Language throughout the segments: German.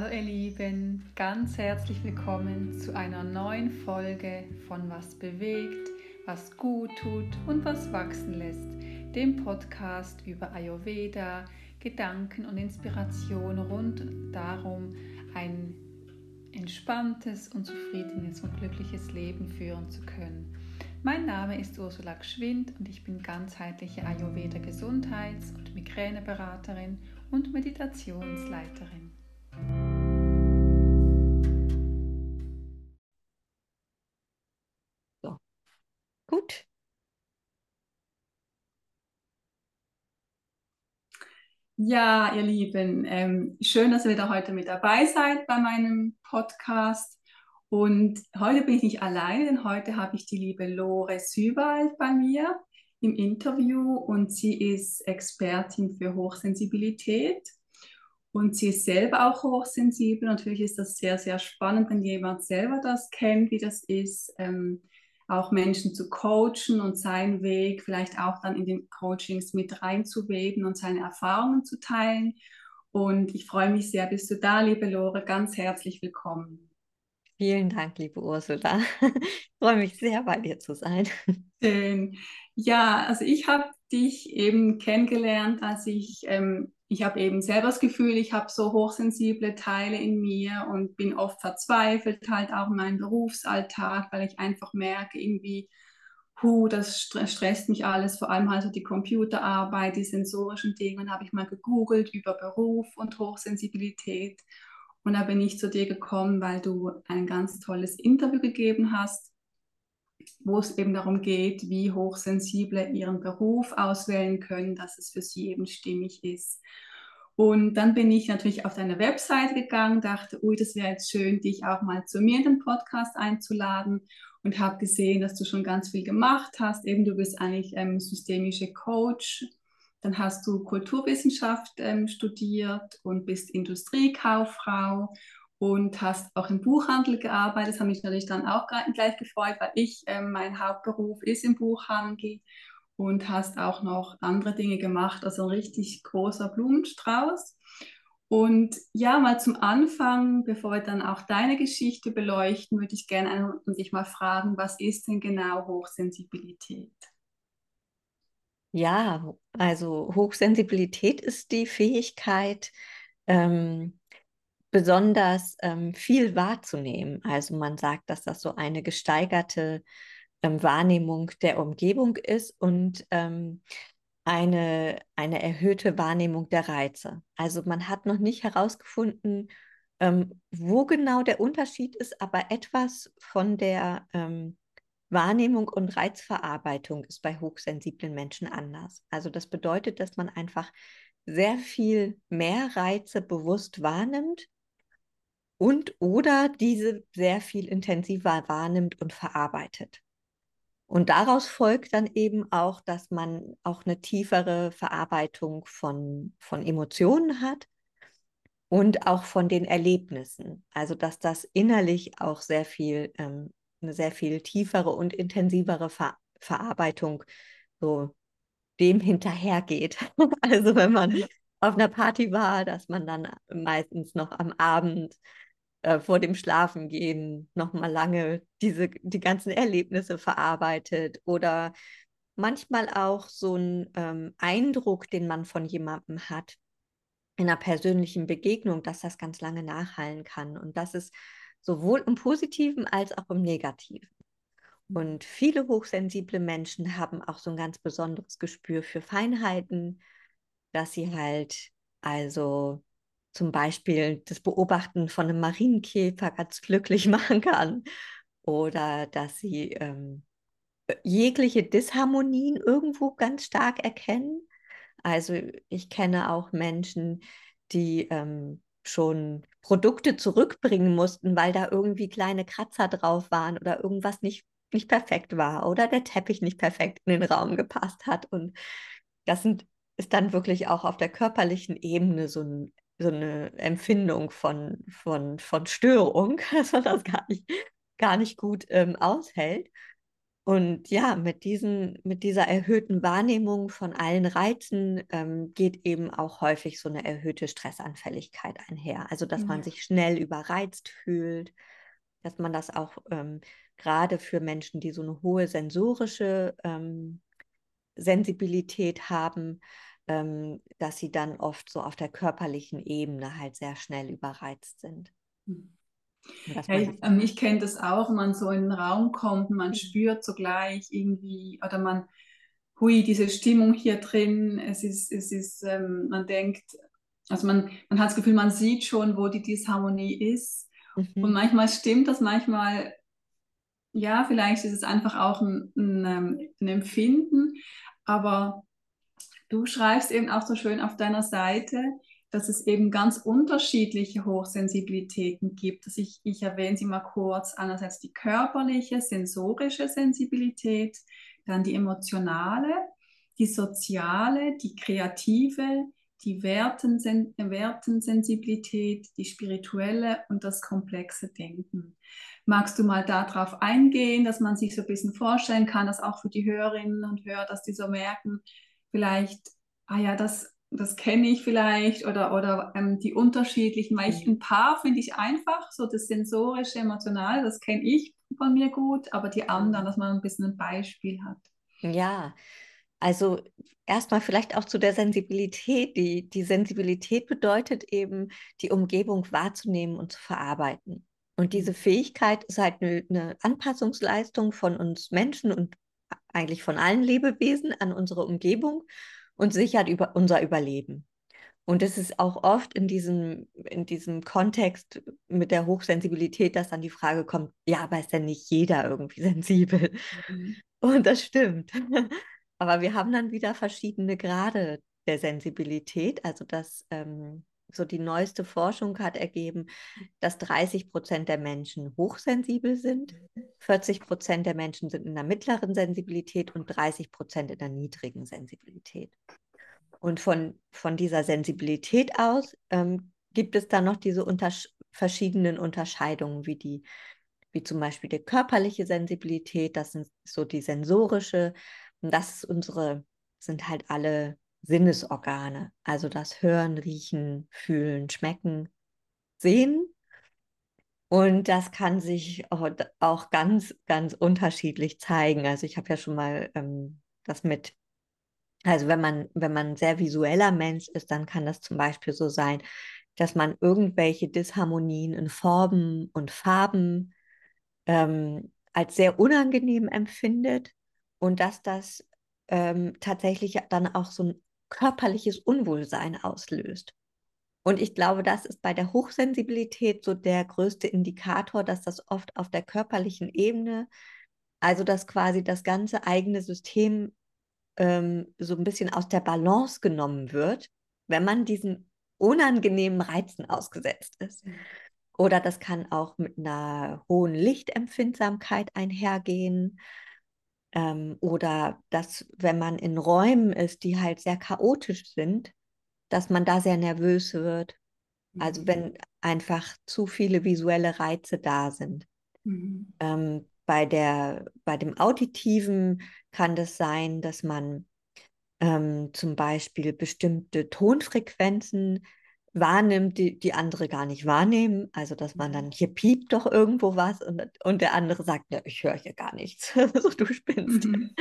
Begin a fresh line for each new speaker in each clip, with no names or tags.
Hallo ihr Lieben, ganz herzlich willkommen zu einer neuen Folge von Was bewegt, was gut tut und was wachsen lässt, dem Podcast über Ayurveda, Gedanken und Inspiration rund darum, ein entspanntes und zufriedenes und glückliches Leben führen zu können. Mein Name ist Ursula Gschwind und ich bin ganzheitliche Ayurveda Gesundheits- und Migräneberaterin und Meditationsleiterin. Ja, ihr Lieben, ähm, schön, dass ihr wieder heute mit dabei seid bei meinem Podcast. Und heute bin ich nicht alleine, denn heute habe ich die liebe Lore Süwald bei mir im Interview und sie ist Expertin für Hochsensibilität und sie ist selber auch hochsensibel. Natürlich ist das sehr, sehr spannend, wenn jemand selber das kennt, wie das ist, ähm, auch Menschen zu coachen und seinen Weg vielleicht auch dann in den Coachings mit reinzuweben und seine Erfahrungen zu teilen. Und ich freue mich sehr, bist du da, liebe Lore, ganz herzlich willkommen.
Vielen Dank, liebe Ursula. Ich freue mich sehr, bei dir zu sein.
Schön. Ja, also ich habe dich eben kennengelernt, als ich ähm, ich habe eben selber das Gefühl, ich habe so hochsensible Teile in mir und bin oft verzweifelt, halt auch in meinem Berufsalltag, weil ich einfach merke, irgendwie, hu, das stresst mich alles, vor allem halt so die Computerarbeit, die sensorischen Dinge. Und habe ich mal gegoogelt über Beruf und Hochsensibilität. Und da bin ich zu dir gekommen, weil du ein ganz tolles Interview gegeben hast, wo es eben darum geht, wie Hochsensible ihren Beruf auswählen können, dass es für sie eben stimmig ist. Und dann bin ich natürlich auf deine Webseite gegangen, dachte, ui, das wäre jetzt schön, dich auch mal zu mir in den Podcast einzuladen und habe gesehen, dass du schon ganz viel gemacht hast. Eben, du bist eigentlich ähm, systemische Coach. Dann hast du Kulturwissenschaft ähm, studiert und bist Industriekauffrau und hast auch im Buchhandel gearbeitet. Das hat mich natürlich dann auch gleich gefreut, weil ich, ähm, mein Hauptberuf ist im Buchhandel und hast auch noch andere Dinge gemacht, also ein richtig großer Blumenstrauß. Und ja, mal zum Anfang, bevor wir dann auch deine Geschichte beleuchten, würde ich gerne dich mal fragen, was ist denn genau Hochsensibilität?
Ja, also Hochsensibilität ist die Fähigkeit, ähm, besonders ähm, viel wahrzunehmen. Also man sagt, dass das so eine gesteigerte ähm, Wahrnehmung der Umgebung ist und ähm, eine, eine erhöhte Wahrnehmung der Reize. Also man hat noch nicht herausgefunden, ähm, wo genau der Unterschied ist, aber etwas von der ähm, Wahrnehmung und Reizverarbeitung ist bei hochsensiblen Menschen anders. Also das bedeutet, dass man einfach sehr viel mehr Reize bewusst wahrnimmt und oder diese sehr viel intensiver wahrnimmt und verarbeitet. Und daraus folgt dann eben auch, dass man auch eine tiefere Verarbeitung von, von Emotionen hat und auch von den Erlebnissen. Also dass das innerlich auch sehr viel, ähm, eine sehr viel tiefere und intensivere Ver Verarbeitung so dem hinterhergeht. also wenn man auf einer Party war, dass man dann meistens noch am Abend äh, vor dem Schlafengehen nochmal lange diese, die ganzen Erlebnisse verarbeitet oder manchmal auch so ein ähm, Eindruck, den man von jemandem hat, in einer persönlichen Begegnung, dass das ganz lange nachhallen kann. Und das ist sowohl im Positiven als auch im Negativen. Und viele hochsensible Menschen haben auch so ein ganz besonderes Gespür für Feinheiten, dass sie halt also zum Beispiel das Beobachten von einem Marienkäfer ganz glücklich machen kann oder dass sie ähm, jegliche Disharmonien irgendwo ganz stark erkennen. Also ich kenne auch Menschen, die ähm, schon Produkte zurückbringen mussten, weil da irgendwie kleine Kratzer drauf waren oder irgendwas nicht, nicht perfekt war oder der Teppich nicht perfekt in den Raum gepasst hat. Und das sind, ist dann wirklich auch auf der körperlichen Ebene so ein so eine Empfindung von, von, von Störung, dass man das gar nicht, gar nicht gut ähm, aushält. Und ja, mit, diesen, mit dieser erhöhten Wahrnehmung von allen Reizen ähm, geht eben auch häufig so eine erhöhte Stressanfälligkeit einher. Also, dass ja. man sich schnell überreizt fühlt, dass man das auch ähm, gerade für Menschen, die so eine hohe sensorische ähm, Sensibilität haben, ähm, dass sie dann oft so auf der körperlichen Ebene halt sehr schnell überreizt sind.
Mhm. Ja, ich, ähm, ich kenne das auch, man so in den Raum kommt, man mhm. spürt sogleich irgendwie, oder man, hui, diese Stimmung hier drin, es ist, es ist, ähm, man denkt, also man, man hat das Gefühl, man sieht schon, wo die Disharmonie ist. Mhm. Und manchmal stimmt das, manchmal, ja, vielleicht ist es einfach auch ein, ein, ähm, ein Empfinden, aber du schreibst eben auch so schön auf deiner Seite, dass es eben ganz unterschiedliche Hochsensibilitäten gibt. Also ich, ich erwähne sie mal kurz. Einerseits die körperliche, sensorische Sensibilität, dann die emotionale, die soziale, die kreative, die Werten, Wertensensibilität, die spirituelle und das komplexe Denken. Magst du mal darauf eingehen, dass man sich so ein bisschen vorstellen kann, dass auch für die Hörerinnen und Hörer, dass die so merken, vielleicht, ah ja, das das kenne ich vielleicht oder, oder ähm, die unterschiedlichen, weil ich mhm. ein paar finde ich einfach, so das sensorische, emotionale, das kenne ich von mir gut, aber die anderen, dass man ein bisschen ein Beispiel hat.
Ja, also erstmal vielleicht auch zu der Sensibilität. Die, die Sensibilität bedeutet eben, die Umgebung wahrzunehmen und zu verarbeiten. Und diese mhm. Fähigkeit ist halt eine, eine Anpassungsleistung von uns Menschen und eigentlich von allen Lebewesen an unsere Umgebung und sichert über unser Überleben. Und es ist auch oft in diesem, in diesem Kontext mit der Hochsensibilität, dass dann die Frage kommt, ja, aber ist denn nicht jeder irgendwie sensibel? Mhm. Und das stimmt. Aber wir haben dann wieder verschiedene Grade der Sensibilität. Also dass ähm, so die neueste Forschung hat ergeben, dass 30 Prozent der Menschen hochsensibel sind, 40 Prozent der Menschen sind in der mittleren Sensibilität und 30 Prozent in der niedrigen Sensibilität. Und von, von dieser Sensibilität aus ähm, gibt es dann noch diese untersch verschiedenen Unterscheidungen, wie die, wie zum Beispiel die körperliche Sensibilität, das sind so die sensorische, und das unsere, sind halt alle Sinnesorgane, also das Hören, Riechen, Fühlen, Schmecken, Sehen. Und das kann sich auch ganz, ganz unterschiedlich zeigen. Also ich habe ja schon mal ähm, das mit, also wenn man, wenn man ein sehr visueller Mensch ist, dann kann das zum Beispiel so sein, dass man irgendwelche Disharmonien in Formen und Farben ähm, als sehr unangenehm empfindet und dass das ähm, tatsächlich dann auch so ein körperliches Unwohlsein auslöst. Und ich glaube, das ist bei der Hochsensibilität so der größte Indikator, dass das oft auf der körperlichen Ebene, also dass quasi das ganze eigene System ähm, so ein bisschen aus der Balance genommen wird, wenn man diesen unangenehmen Reizen ausgesetzt ist. Oder das kann auch mit einer hohen Lichtempfindsamkeit einhergehen ähm, oder dass, wenn man in Räumen ist, die halt sehr chaotisch sind, dass man da sehr nervös wird. Also mhm. wenn einfach zu viele visuelle Reize da sind. Mhm. Ähm, bei, der, bei dem Auditiven kann das sein, dass man ähm, zum Beispiel bestimmte Tonfrequenzen wahrnimmt, die, die andere gar nicht wahrnehmen. Also, dass man dann, mhm. hier piept doch irgendwo was und, und der andere sagt, ja, ich höre hier gar nichts. so, du spinnst. Mhm.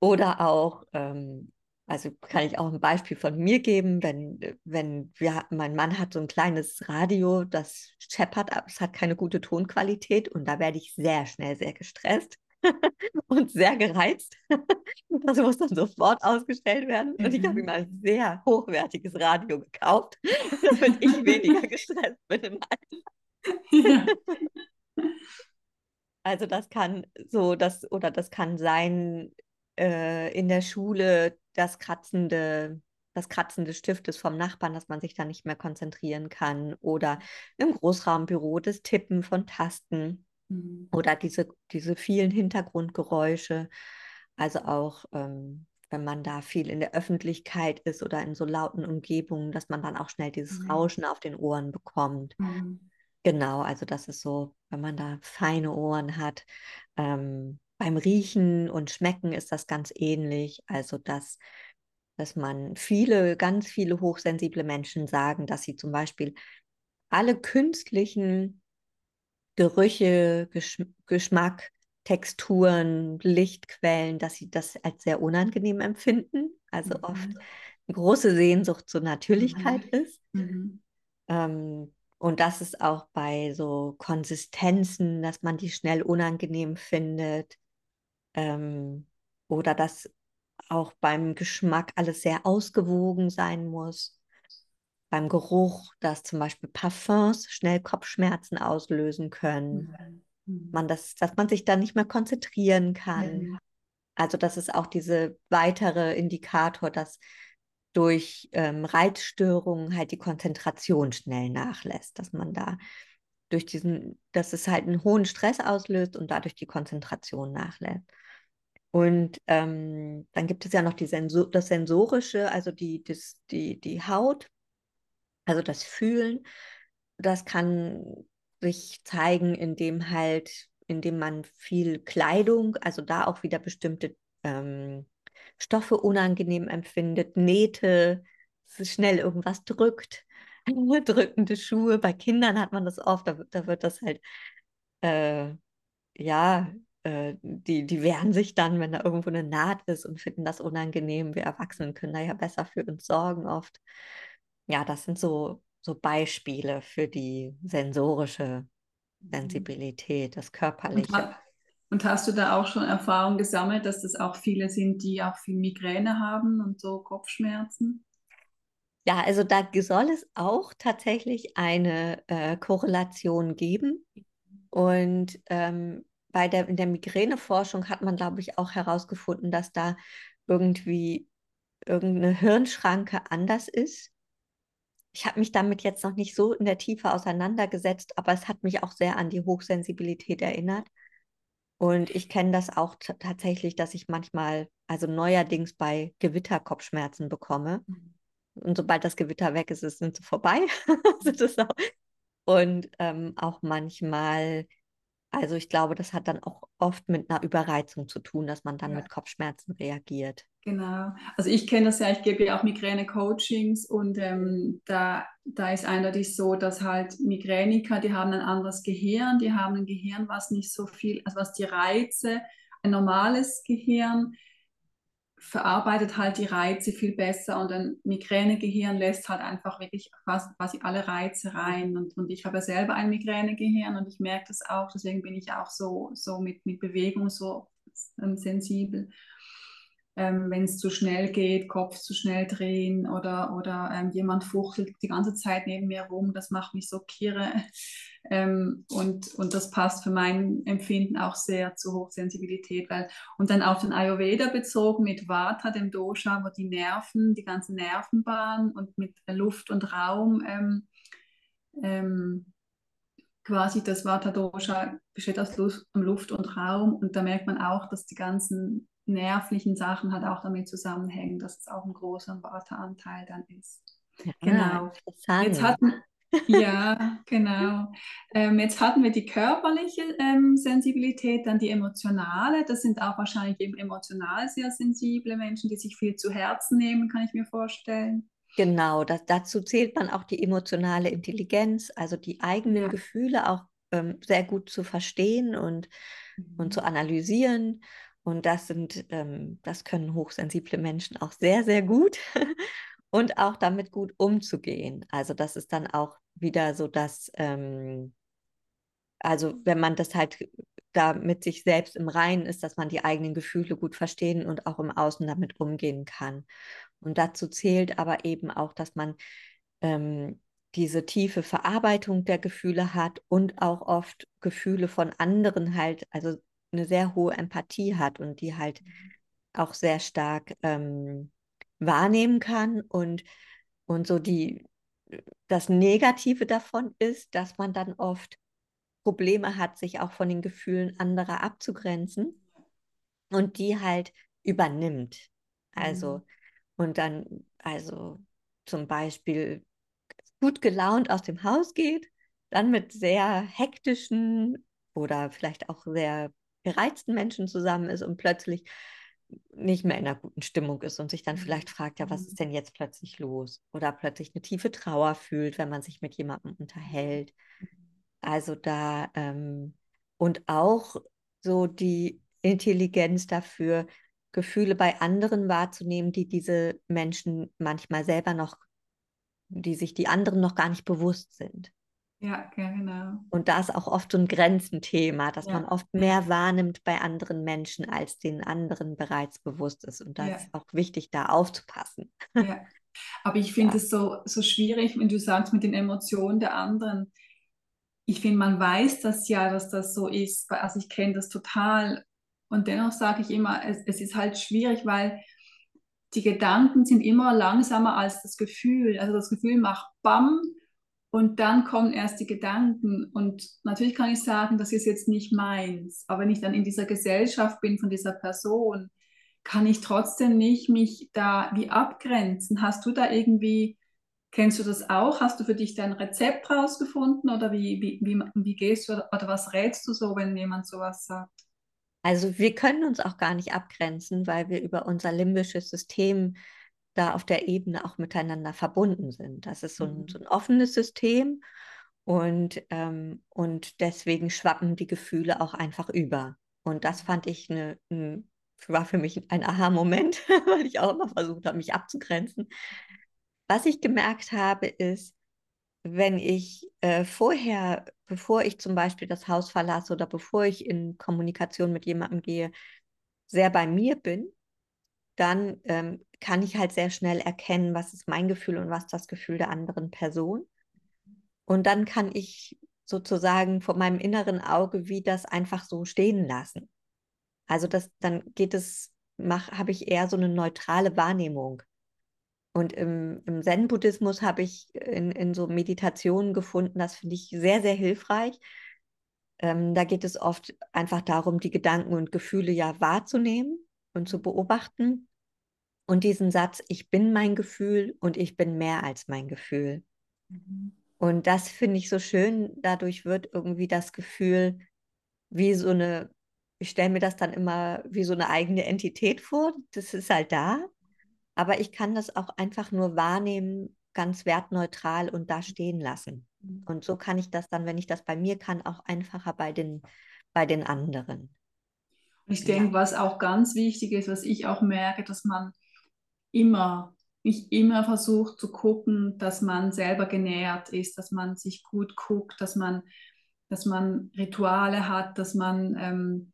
Oder auch, ähm, also kann ich auch ein Beispiel von mir geben, wenn, wenn wir, mein Mann hat so ein kleines Radio, das scheppert, aber es hat keine gute Tonqualität und da werde ich sehr schnell sehr gestresst. und sehr gereizt. Das muss dann sofort ausgestellt werden. Und ich habe ihm ein sehr hochwertiges Radio gekauft, damit ich weniger gestresst bin im Alltag. Ja. Also das kann so, das, oder das kann sein äh, in der Schule das kratzende, das Kratzen des Stiftes vom Nachbarn, dass man sich da nicht mehr konzentrieren kann. Oder im Großraumbüro das Tippen von Tasten. Mhm. Oder diese, diese vielen Hintergrundgeräusche. Also auch, ähm, wenn man da viel in der Öffentlichkeit ist oder in so lauten Umgebungen, dass man dann auch schnell dieses mhm. Rauschen auf den Ohren bekommt. Mhm. Genau, also das ist so, wenn man da feine Ohren hat, ähm, beim Riechen und Schmecken ist das ganz ähnlich. Also, dass, dass man viele, ganz viele hochsensible Menschen sagen, dass sie zum Beispiel alle künstlichen Gerüche, Gesch Geschmack, Texturen, Lichtquellen, dass sie das als sehr unangenehm empfinden. Also mhm. oft eine große Sehnsucht zur Natürlichkeit mhm. ist. Mhm. Ähm, und das ist auch bei so Konsistenzen, dass man die schnell unangenehm findet. Ähm, oder dass auch beim Geschmack alles sehr ausgewogen sein muss. Beim Geruch, dass zum Beispiel Parfums schnell Kopfschmerzen auslösen können. Mhm. mhm. Man das, dass man sich da nicht mehr konzentrieren kann. Also das ist auch diese weitere Indikator, dass durch ähm, Reizstörungen halt die Konzentration schnell nachlässt, dass man da durch diesen, dass es halt einen hohen Stress auslöst und dadurch die Konzentration nachlässt. Und ähm, dann gibt es ja noch die Sensor das Sensorische, also die, das, die, die Haut, also das Fühlen. Das kann sich zeigen, indem halt, indem man viel Kleidung, also da auch wieder bestimmte ähm, Stoffe unangenehm empfindet, Nähte, schnell irgendwas drückt, drückende Schuhe. Bei Kindern hat man das oft, da, da wird das halt, äh, ja, äh, die, die wehren sich dann, wenn da irgendwo eine Naht ist und finden das unangenehm. Wir Erwachsenen können da ja besser für uns sorgen oft. Ja, das sind so, so Beispiele für die sensorische mhm. Sensibilität, das Körperliche.
Und, und hast du da auch schon Erfahrung gesammelt, dass das auch viele sind, die auch viel Migräne haben und so Kopfschmerzen?
Ja, also da soll es auch tatsächlich eine äh, Korrelation geben. Und ähm, bei der, in der Migräneforschung hat man, glaube ich, auch herausgefunden, dass da irgendwie irgendeine Hirnschranke anders ist. Ich habe mich damit jetzt noch nicht so in der Tiefe auseinandergesetzt, aber es hat mich auch sehr an die Hochsensibilität erinnert. Und ich kenne das auch tatsächlich, dass ich manchmal, also neuerdings bei Gewitter Kopfschmerzen bekomme. Mhm. Und sobald das Gewitter weg ist, sind sie vorbei. und ähm, auch manchmal also ich glaube, das hat dann auch oft mit einer Überreizung zu tun, dass man dann ja. mit Kopfschmerzen reagiert.
Genau. Also ich kenne das ja, ich gebe ja auch Migräne-Coachings und ähm, da, da ist eindeutig so, dass halt Migräniker, die haben ein anderes Gehirn, die haben ein Gehirn, was nicht so viel, also was die Reize, ein normales Gehirn verarbeitet halt die Reize viel besser und ein Migränegehirn lässt halt einfach wirklich fast quasi alle Reize rein. Und, und ich habe ja selber ein Migränegehirn und ich merke das auch, deswegen bin ich auch so, so mit, mit Bewegung so ähm, sensibel ähm, wenn es zu schnell geht, Kopf zu schnell drehen oder, oder ähm, jemand fuchtelt die ganze Zeit neben mir rum, das macht mich so kirre. Ähm, und, und das passt für mein Empfinden auch sehr zur Hochsensibilität. Weil, und dann auf den Ayurveda bezogen mit Vata, dem Dosha, wo die Nerven, die ganzen Nervenbahnen und mit Luft und Raum ähm, ähm, quasi das Vata Dosha besteht aus Luft und Raum und da merkt man auch, dass die ganzen nervlichen Sachen halt auch damit zusammenhängen, dass es auch ein großer Warteanteil dann ist. Ja, genau. Jetzt hatten, ja, genau. Ähm, jetzt hatten wir die körperliche ähm, Sensibilität, dann die emotionale. Das sind auch wahrscheinlich eben emotional sehr sensible Menschen, die sich viel zu Herzen nehmen, kann ich mir vorstellen.
Genau, das, dazu zählt man auch die emotionale Intelligenz, also die eigenen ja. Gefühle auch ähm, sehr gut zu verstehen und, mhm. und zu analysieren und das sind, ähm, das können hochsensible Menschen auch sehr, sehr gut und auch damit gut umzugehen. Also das ist dann auch wieder so, dass, ähm, also wenn man das halt da mit sich selbst im Reinen ist, dass man die eigenen Gefühle gut verstehen und auch im Außen damit umgehen kann. Und dazu zählt aber eben auch, dass man ähm, diese tiefe Verarbeitung der Gefühle hat und auch oft Gefühle von anderen halt, also eine sehr hohe Empathie hat und die halt auch sehr stark ähm, wahrnehmen kann und, und so die, das Negative davon ist, dass man dann oft Probleme hat, sich auch von den Gefühlen anderer abzugrenzen und die halt übernimmt. Also, mhm. und dann, also zum Beispiel gut gelaunt aus dem Haus geht, dann mit sehr hektischen oder vielleicht auch sehr gereizten Menschen zusammen ist und plötzlich nicht mehr in einer guten Stimmung ist und sich dann vielleicht fragt, ja, was ist denn jetzt plötzlich los? Oder plötzlich eine tiefe Trauer fühlt, wenn man sich mit jemandem unterhält. Also da ähm, und auch so die Intelligenz dafür, Gefühle bei anderen wahrzunehmen, die diese Menschen manchmal selber noch, die sich die anderen noch gar nicht bewusst sind.
Ja, genau.
Und da ist auch oft so ein Grenzenthema, dass ja. man oft mehr wahrnimmt bei anderen Menschen, als den anderen bereits bewusst ist. Und da ja. ist auch wichtig, da aufzupassen.
Ja. Aber ich finde es so, so schwierig, wenn du sagst, mit den Emotionen der anderen. Ich finde, man weiß das ja, dass das so ist. Also ich kenne das total. Und dennoch sage ich immer, es, es ist halt schwierig, weil die Gedanken sind immer langsamer als das Gefühl. Also das Gefühl macht BAM und dann kommen erst die Gedanken. Und natürlich kann ich sagen, das ist jetzt nicht meins. Aber wenn ich dann in dieser Gesellschaft bin von dieser Person, kann ich trotzdem nicht mich da wie abgrenzen. Hast du da irgendwie, kennst du das auch? Hast du für dich dein Rezept rausgefunden oder wie, wie, wie, wie gehst du oder was rätst du so, wenn jemand sowas sagt?
Also wir können uns auch gar nicht abgrenzen, weil wir über unser limbisches System da auf der Ebene auch miteinander verbunden sind. Das ist so ein, so mhm. ein offenes System und, ähm, und deswegen schwappen die Gefühle auch einfach über. Und das fand ich eine, ein, war für mich ein Aha-Moment, weil ich auch immer versucht habe, mich abzugrenzen. Was ich gemerkt habe, ist, wenn ich äh, vorher, bevor ich zum Beispiel das Haus verlasse oder bevor ich in Kommunikation mit jemandem gehe, sehr bei mir bin, dann ähm, kann ich halt sehr schnell erkennen, was ist mein Gefühl und was das Gefühl der anderen Person. Und dann kann ich sozusagen vor meinem inneren Auge wie das einfach so stehen lassen. Also das, dann geht es, habe ich eher so eine neutrale Wahrnehmung. Und im, im Zen-Buddhismus habe ich in, in so Meditationen gefunden, das finde ich sehr, sehr hilfreich. Ähm, da geht es oft einfach darum, die Gedanken und Gefühle ja wahrzunehmen und zu beobachten und diesen Satz, ich bin mein Gefühl und ich bin mehr als mein Gefühl. Mhm. Und das finde ich so schön. Dadurch wird irgendwie das Gefühl wie so eine, ich stelle mir das dann immer wie so eine eigene Entität vor. Das ist halt da. Aber ich kann das auch einfach nur wahrnehmen, ganz wertneutral und da stehen lassen. Mhm. Und so kann ich das dann, wenn ich das bei mir kann, auch einfacher bei den, bei den anderen.
Ich denke, ja. was auch ganz wichtig ist, was ich auch merke, dass man immer, nicht immer versucht zu gucken, dass man selber genährt ist, dass man sich gut guckt, dass man, dass man Rituale hat, dass man ähm,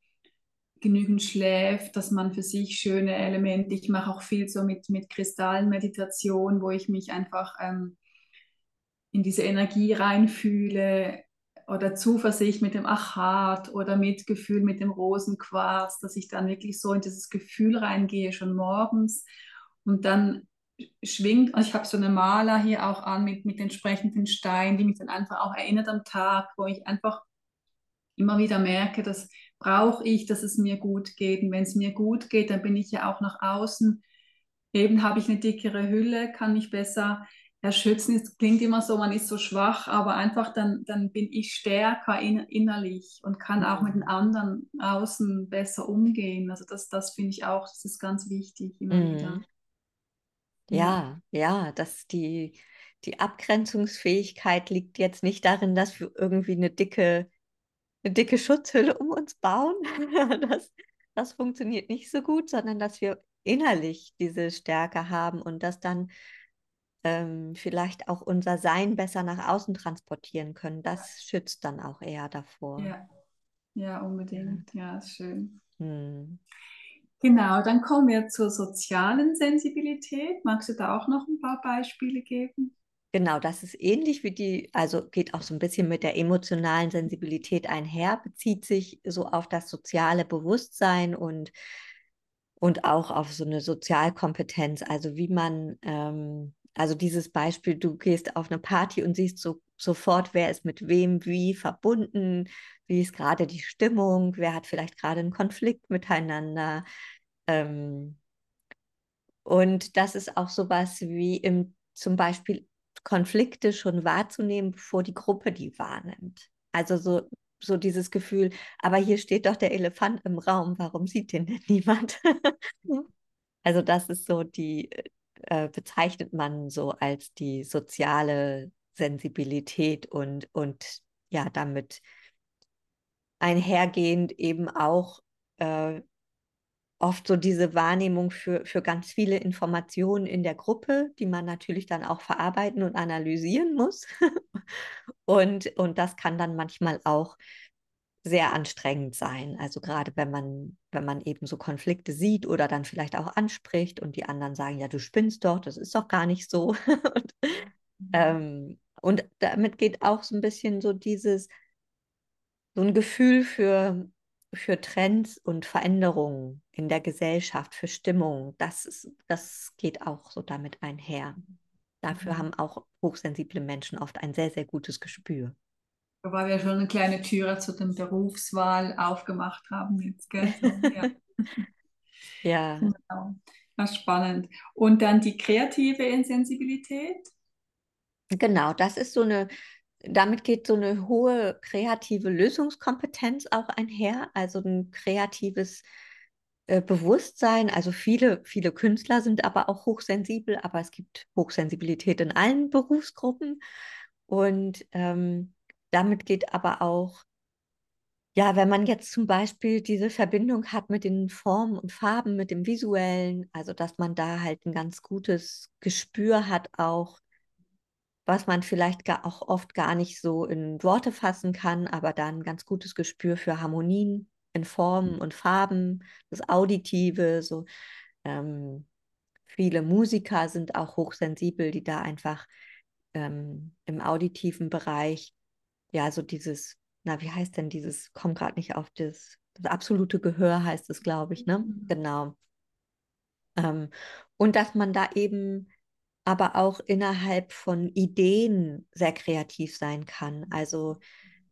genügend schläft, dass man für sich schöne Elemente, ich mache auch viel so mit, mit Kristallenmeditation, wo ich mich einfach ähm, in diese Energie reinfühle oder Zuversicht mit dem Achat oder Mitgefühl mit dem Rosenquarz, dass ich dann wirklich so in dieses Gefühl reingehe, schon morgens und dann schwingt, also ich habe so eine Maler hier auch an mit, mit entsprechenden Steinen, die mich dann einfach auch erinnert am Tag, wo ich einfach immer wieder merke, das brauche ich, dass es mir gut geht. Und wenn es mir gut geht, dann bin ich ja auch nach außen. Eben habe ich eine dickere Hülle, kann mich besser erschützen. Es klingt immer so, man ist so schwach, aber einfach dann, dann bin ich stärker in, innerlich und kann auch mit den anderen außen besser umgehen. Also das, das finde ich auch, das ist ganz wichtig immer mhm. wieder.
Ja, ja, dass die, die Abgrenzungsfähigkeit liegt jetzt nicht darin, dass wir irgendwie eine dicke, eine dicke Schutzhülle um uns bauen. Das, das funktioniert nicht so gut, sondern dass wir innerlich diese Stärke haben und dass dann ähm, vielleicht auch unser Sein besser nach außen transportieren können. Das schützt dann auch eher davor.
Ja, ja unbedingt. Ja, ist schön. Hm. Genau, dann kommen wir zur sozialen Sensibilität. Magst du da auch noch ein paar Beispiele geben?
Genau, das ist ähnlich wie die, also geht auch so ein bisschen mit der emotionalen Sensibilität einher, bezieht sich so auf das soziale Bewusstsein und, und auch auf so eine Sozialkompetenz, also wie man, ähm, also dieses Beispiel, du gehst auf eine Party und siehst so sofort, wer ist mit wem wie verbunden, wie ist gerade die Stimmung, wer hat vielleicht gerade einen Konflikt miteinander. Ähm, und das ist auch sowas wie im, zum Beispiel Konflikte schon wahrzunehmen, bevor die Gruppe die wahrnimmt. Also so so dieses Gefühl, aber hier steht doch der Elefant im Raum, warum sieht den denn niemand? also das ist so die, äh, bezeichnet man so als die soziale Sensibilität und, und ja, damit einhergehend eben auch äh, oft so diese Wahrnehmung für, für ganz viele Informationen in der Gruppe, die man natürlich dann auch verarbeiten und analysieren muss. und, und das kann dann manchmal auch sehr anstrengend sein. Also gerade wenn man, wenn man eben so Konflikte sieht oder dann vielleicht auch anspricht und die anderen sagen, ja, du spinnst doch, das ist doch gar nicht so. und. Ähm, und damit geht auch so ein bisschen so dieses, so ein Gefühl für, für Trends und Veränderungen in der Gesellschaft, für Stimmung, das, ist, das geht auch so damit einher. Dafür mhm. haben auch hochsensible Menschen oft ein sehr, sehr gutes Gespür.
Weil wir schon eine kleine Türe zu der Berufswahl aufgemacht haben jetzt, gell? Ja.
ja.
Genau. Das ist spannend. Und dann die kreative Insensibilität?
Genau, das ist so eine damit geht so eine hohe kreative Lösungskompetenz auch einher, also ein kreatives äh, Bewusstsein. Also viele, viele Künstler sind aber auch hochsensibel, aber es gibt Hochsensibilität in allen Berufsgruppen. Und ähm, damit geht aber auch, ja, wenn man jetzt zum Beispiel diese Verbindung hat mit den Formen und Farben, mit dem Visuellen, also dass man da halt ein ganz gutes Gespür hat auch was man vielleicht gar, auch oft gar nicht so in Worte fassen kann, aber dann ganz gutes Gespür für Harmonien in Formen mhm. und Farben, das Auditive, so ähm, viele Musiker sind auch hochsensibel, die da einfach ähm, im auditiven Bereich, ja, so dieses, na, wie heißt denn dieses, komm gerade nicht auf das, das absolute Gehör heißt es, glaube ich, ne? Mhm. Genau. Ähm, und dass man da eben aber auch innerhalb von Ideen sehr kreativ sein kann. Also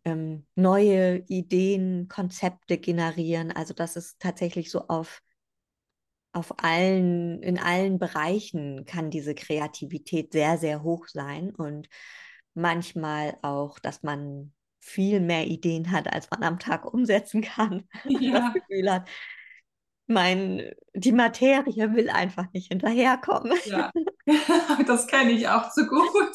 ähm, neue Ideen, Konzepte generieren. Also das ist tatsächlich so auf, auf allen, in allen Bereichen kann diese Kreativität sehr, sehr hoch sein und manchmal auch, dass man viel mehr Ideen hat, als man am Tag umsetzen kann. Ja. Das Gefühl hat, mein, die Materie will einfach nicht hinterherkommen.
Ja, das kenne ich auch zu gut.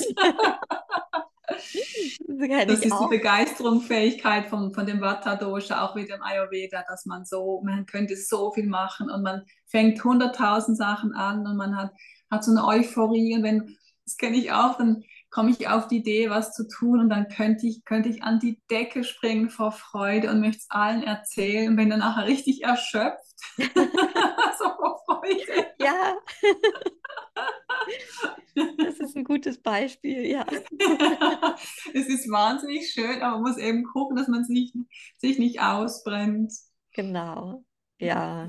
das, das ist auch. die Begeisterungsfähigkeit von, von dem Vata Dosha, auch mit dem Ayurveda, dass man so, man könnte so viel machen und man fängt hunderttausend Sachen an und man hat, hat so eine Euphorie und wenn, das kenne ich auch, dann komme ich auf die Idee, was zu tun und dann könnte ich, könnte ich an die Decke springen vor Freude und möchte es allen erzählen und bin dann nachher richtig erschöpft. so vor Freude.
Ja. Das ist ein gutes Beispiel, ja.
es ist wahnsinnig schön, aber man muss eben gucken, dass man sich, sich nicht ausbrennt.
Genau, ja.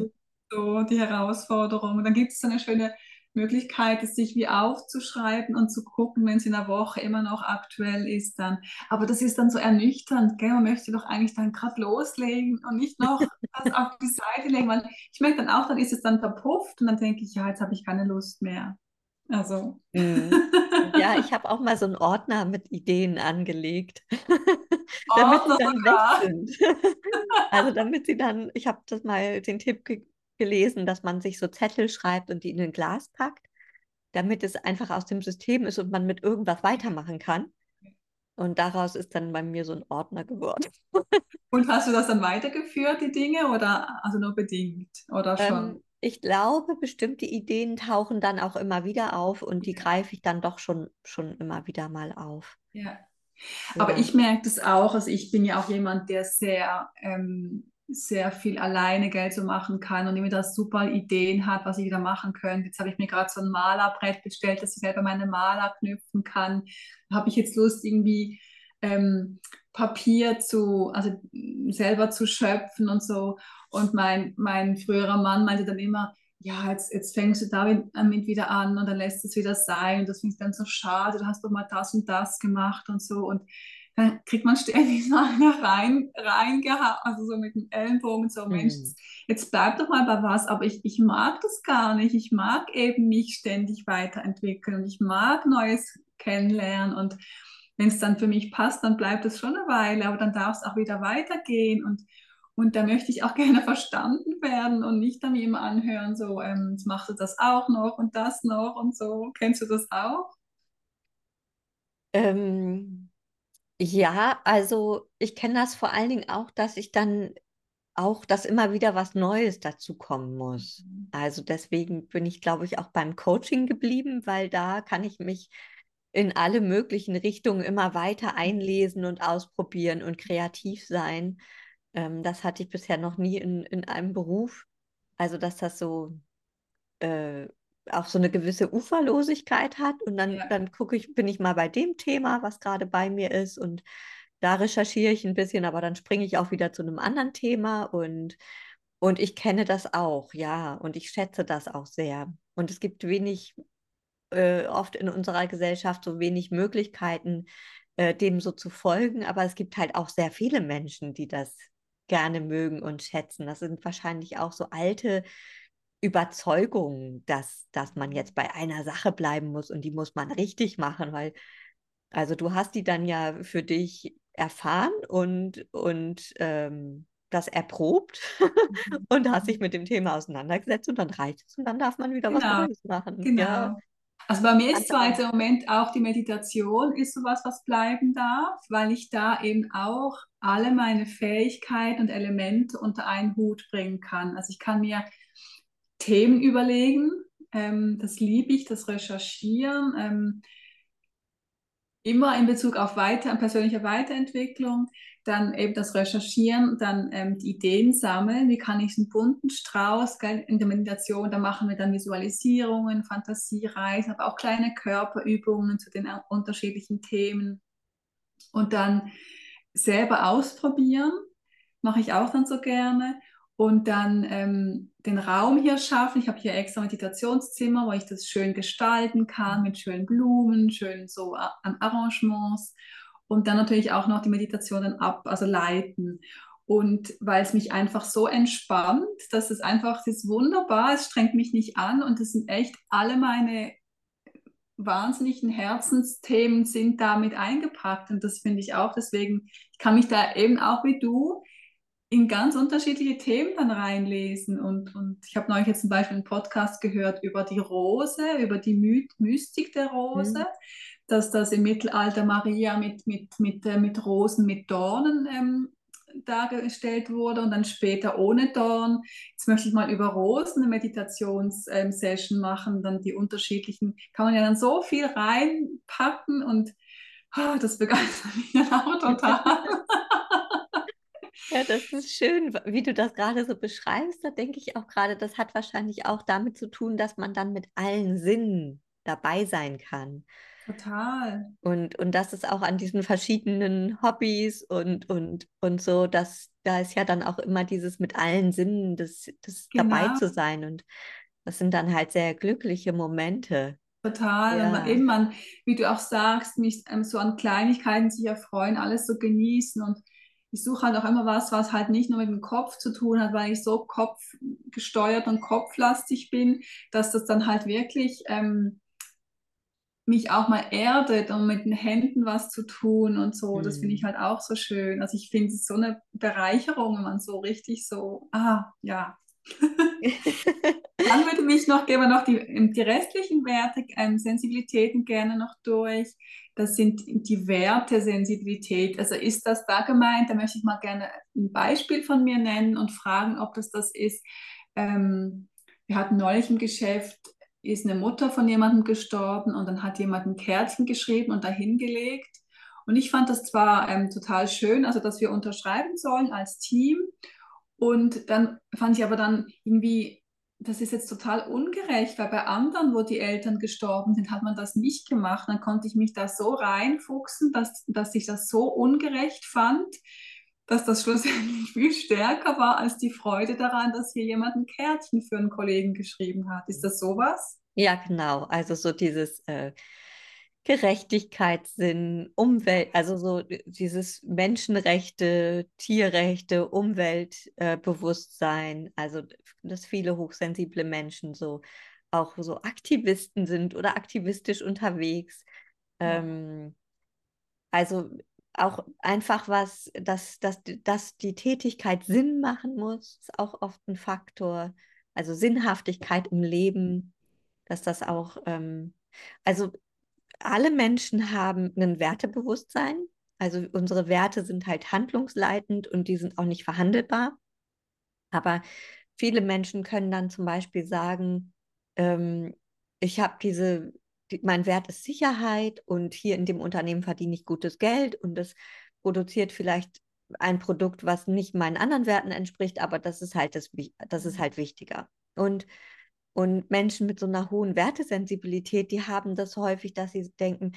So die Herausforderung. Und dann gibt es so eine schöne Möglichkeit ist, sich wie aufzuschreiben und zu gucken, wenn es in der Woche immer noch aktuell ist, dann. Aber das ist dann so ernüchternd, gell? Man möchte doch eigentlich dann gerade loslegen und nicht noch das auf die Seite legen, weil ich merke dann auch, dann ist es dann verpufft und dann denke ich, ja, jetzt habe ich keine Lust mehr. Also.
Mhm. Ja, ich habe auch mal so einen Ordner mit Ideen angelegt. damit sie dann weg sind. also damit sie dann, ich habe das mal den Tipp ge gelesen, dass man sich so Zettel schreibt und die in ein Glas packt, damit es einfach aus dem System ist und man mit irgendwas weitermachen kann. Und daraus ist dann bei mir so ein Ordner geworden.
Und hast du das dann weitergeführt, die Dinge, oder also nur bedingt? Oder schon? Ähm,
ich glaube, bestimmte Ideen tauchen dann auch immer wieder auf und die greife ich dann doch schon, schon immer wieder mal auf.
Ja. Aber ja. ich merke das auch, also ich bin ja auch jemand, der sehr ähm, sehr viel alleine Geld so machen kann und immer das super Ideen hat, was ich wieder machen könnte. Jetzt habe ich mir gerade so ein Malerbrett bestellt, dass ich selber meine Maler knüpfen kann. Da habe ich jetzt Lust, irgendwie ähm, Papier zu, also selber zu schöpfen und so. Und mein, mein früherer Mann meinte dann immer, ja, jetzt, jetzt fängst du damit wieder an und dann lässt es wieder sein und das finde ich dann so schade, du hast doch mal das und das gemacht und so. Und dann kriegt man ständig so eine rein, reingehauen, also so mit dem Ellenbogen, so Mensch, mhm. jetzt bleib doch mal bei was, aber ich, ich mag das gar nicht. Ich mag eben mich ständig weiterentwickeln und ich mag Neues kennenlernen und wenn es dann für mich passt, dann bleibt es schon eine Weile, aber dann darf es auch wieder weitergehen und und da möchte ich auch gerne verstanden werden und nicht dann immer anhören, so, ähm, machst du das auch noch und das noch und so. Kennst du das auch?
Ähm, ja, also ich kenne das vor allen Dingen auch, dass ich dann auch, dass immer wieder was Neues dazu kommen muss.
Mhm.
Also deswegen bin ich, glaube ich, auch beim Coaching geblieben, weil da kann ich mich in alle möglichen Richtungen immer weiter einlesen und ausprobieren und kreativ sein. Ähm, das hatte ich bisher noch nie in, in einem Beruf. Also, dass das so äh, auch so eine gewisse Uferlosigkeit hat. Und dann,
Ja.
dann gucke ich, bin ich mal bei dem Thema, was gerade bei mir ist. Und da recherchiere ich ein bisschen, aber dann springe ich auch wieder zu einem anderen Thema und, und ich kenne das auch, ja, und ich schätze das auch sehr. Und es gibt wenig, äh, oft in unserer Gesellschaft so wenig Möglichkeiten, äh, dem so zu folgen, aber es gibt halt auch sehr viele Menschen, die das gerne mögen und schätzen. Das sind wahrscheinlich auch so alte Überzeugungen, dass, dass man jetzt bei einer Sache bleiben muss und die muss man richtig machen, weil also du hast die dann ja für dich erfahren und, und ähm, das erprobt und hast dich mit dem Thema auseinandergesetzt und dann reicht es und dann darf man wieder was
Genau,
Neues machen. Ja,
genau. Also bei mir ist zwar
andere.
jetzt im Moment auch die Meditation ist sowas, was bleiben darf, weil ich da eben auch alle meine Fähigkeiten und Elemente unter einen Hut bringen kann. Also ich kann mir Themen überlegen, ähm, das liebe ich, das Recherchieren, ähm, immer in Bezug auf weiter, persönliche Weiterentwicklung, dann eben das Recherchieren, dann ähm, die Ideen sammeln, wie kann ich einen bunten Strauß gell, in der Meditation, da machen wir dann Visualisierungen, Fantasiereisen, aber auch kleine Körperübungen zu den unterschiedlichen Themen. Und dann selber ausprobieren, mache ich auch dann so gerne und dann ähm, den Raum hier schaffen. Ich habe hier extra Meditationszimmer, wo ich das schön gestalten kann mit schönen Blumen, schönen so Arrangements und dann natürlich auch noch die Meditation dann ab, also leiten. Und weil es mich einfach so entspannt, dass es einfach, es ist wunderbar, es strengt mich nicht an und es sind echt alle meine wahnsinnigen Herzensthemen sind damit eingepackt und das finde ich auch, deswegen, ich kann mich da eben auch wie du in ganz unterschiedliche Themen dann reinlesen und, und ich habe neulich jetzt zum Beispiel einen Podcast gehört über die Rose, über die My Mystik der Rose,
Mhm.
dass das im Mittelalter Maria mit, mit, mit, äh, mit Rosen, mit Dornen ähm, dargestellt wurde und dann später ohne Dorn. Jetzt möchte ich mal über Rosen eine Meditationssession ähm, machen, dann die unterschiedlichen, kann man ja dann so viel reinpacken und oh, das begeistert mich dann auch total.
Ja, das ist schön, wie du das gerade so beschreibst. Da denke ich auch gerade, das hat wahrscheinlich auch damit zu tun, dass man dann mit allen Sinnen dabei sein kann.
Total.
Und, und das ist auch an diesen verschiedenen Hobbys und, und, und so, dass da ist ja dann auch immer dieses mit allen Sinnen, das, das
Genau.
dabei zu sein. Und das sind dann halt sehr glückliche Momente.
Total. Und man,
Ja.
eben man, wie du auch sagst, mich ähm, so an Kleinigkeiten sich erfreuen, alles so genießen. Und ich suche halt auch immer was, was halt nicht nur mit dem Kopf zu tun hat, weil ich so kopfgesteuert und kopflastig bin, dass das dann halt wirklich ähm, mich auch mal erdet und mit den Händen was zu tun und so. Das finde ich
Hm.
halt auch so schön. Also ich finde es so eine Bereicherung, wenn man so richtig so, ah, ja. Dann würde mich noch, gehen wir noch die, ähm, die restlichen Werte, ähm, Sensibilitäten gerne noch durch. Das sind die Werte Sensibilität. Also ist das da gemeint? Da möchte ich mal gerne ein Beispiel von mir nennen und fragen, ob das das ist. Ähm, wir hatten neulich im Geschäft, ist eine Mutter von jemandem gestorben und dann hat jemand ein Kärtchen geschrieben und dahingelegt. Und ich fand das zwar ähm, total schön, also dass wir unterschreiben sollen als Team. Und dann fand ich aber dann irgendwie, das ist jetzt total ungerecht, weil bei anderen, wo die Eltern gestorben sind, hat man das nicht gemacht. Dann konnte ich mich da so reinfuchsen, dass, dass ich das so ungerecht fand, dass das schlussendlich viel stärker war als die Freude daran, dass hier jemand ein Kärtchen für einen Kollegen geschrieben hat. Ist das sowas?
Ja, genau. Also so dieses äh, Gerechtigkeitssinn, Umwelt, also so dieses Menschenrechte, Tierrechte, Umweltbewusstsein, also dass viele hochsensible Menschen so auch so Aktivisten sind oder aktivistisch unterwegs.
Ja.
Ähm, also auch einfach was, dass, dass, dass die Tätigkeit Sinn machen muss, ist auch oft ein Faktor. Also Sinnhaftigkeit im Leben, dass das auch, ähm, also alle Menschen haben ein Wertebewusstsein. Also unsere Werte sind halt handlungsleitend und die sind auch nicht verhandelbar. Aber viele Menschen können dann zum Beispiel sagen, ähm, ich habe diese, die, mein Wert ist Sicherheit und hier in dem Unternehmen verdiene ich gutes Geld und es produziert vielleicht ein Produkt, was nicht meinen anderen Werten entspricht, aber das ist halt das, das ist halt wichtiger. Und, und Menschen mit so einer hohen Wertesensibilität, die haben das häufig, dass sie denken,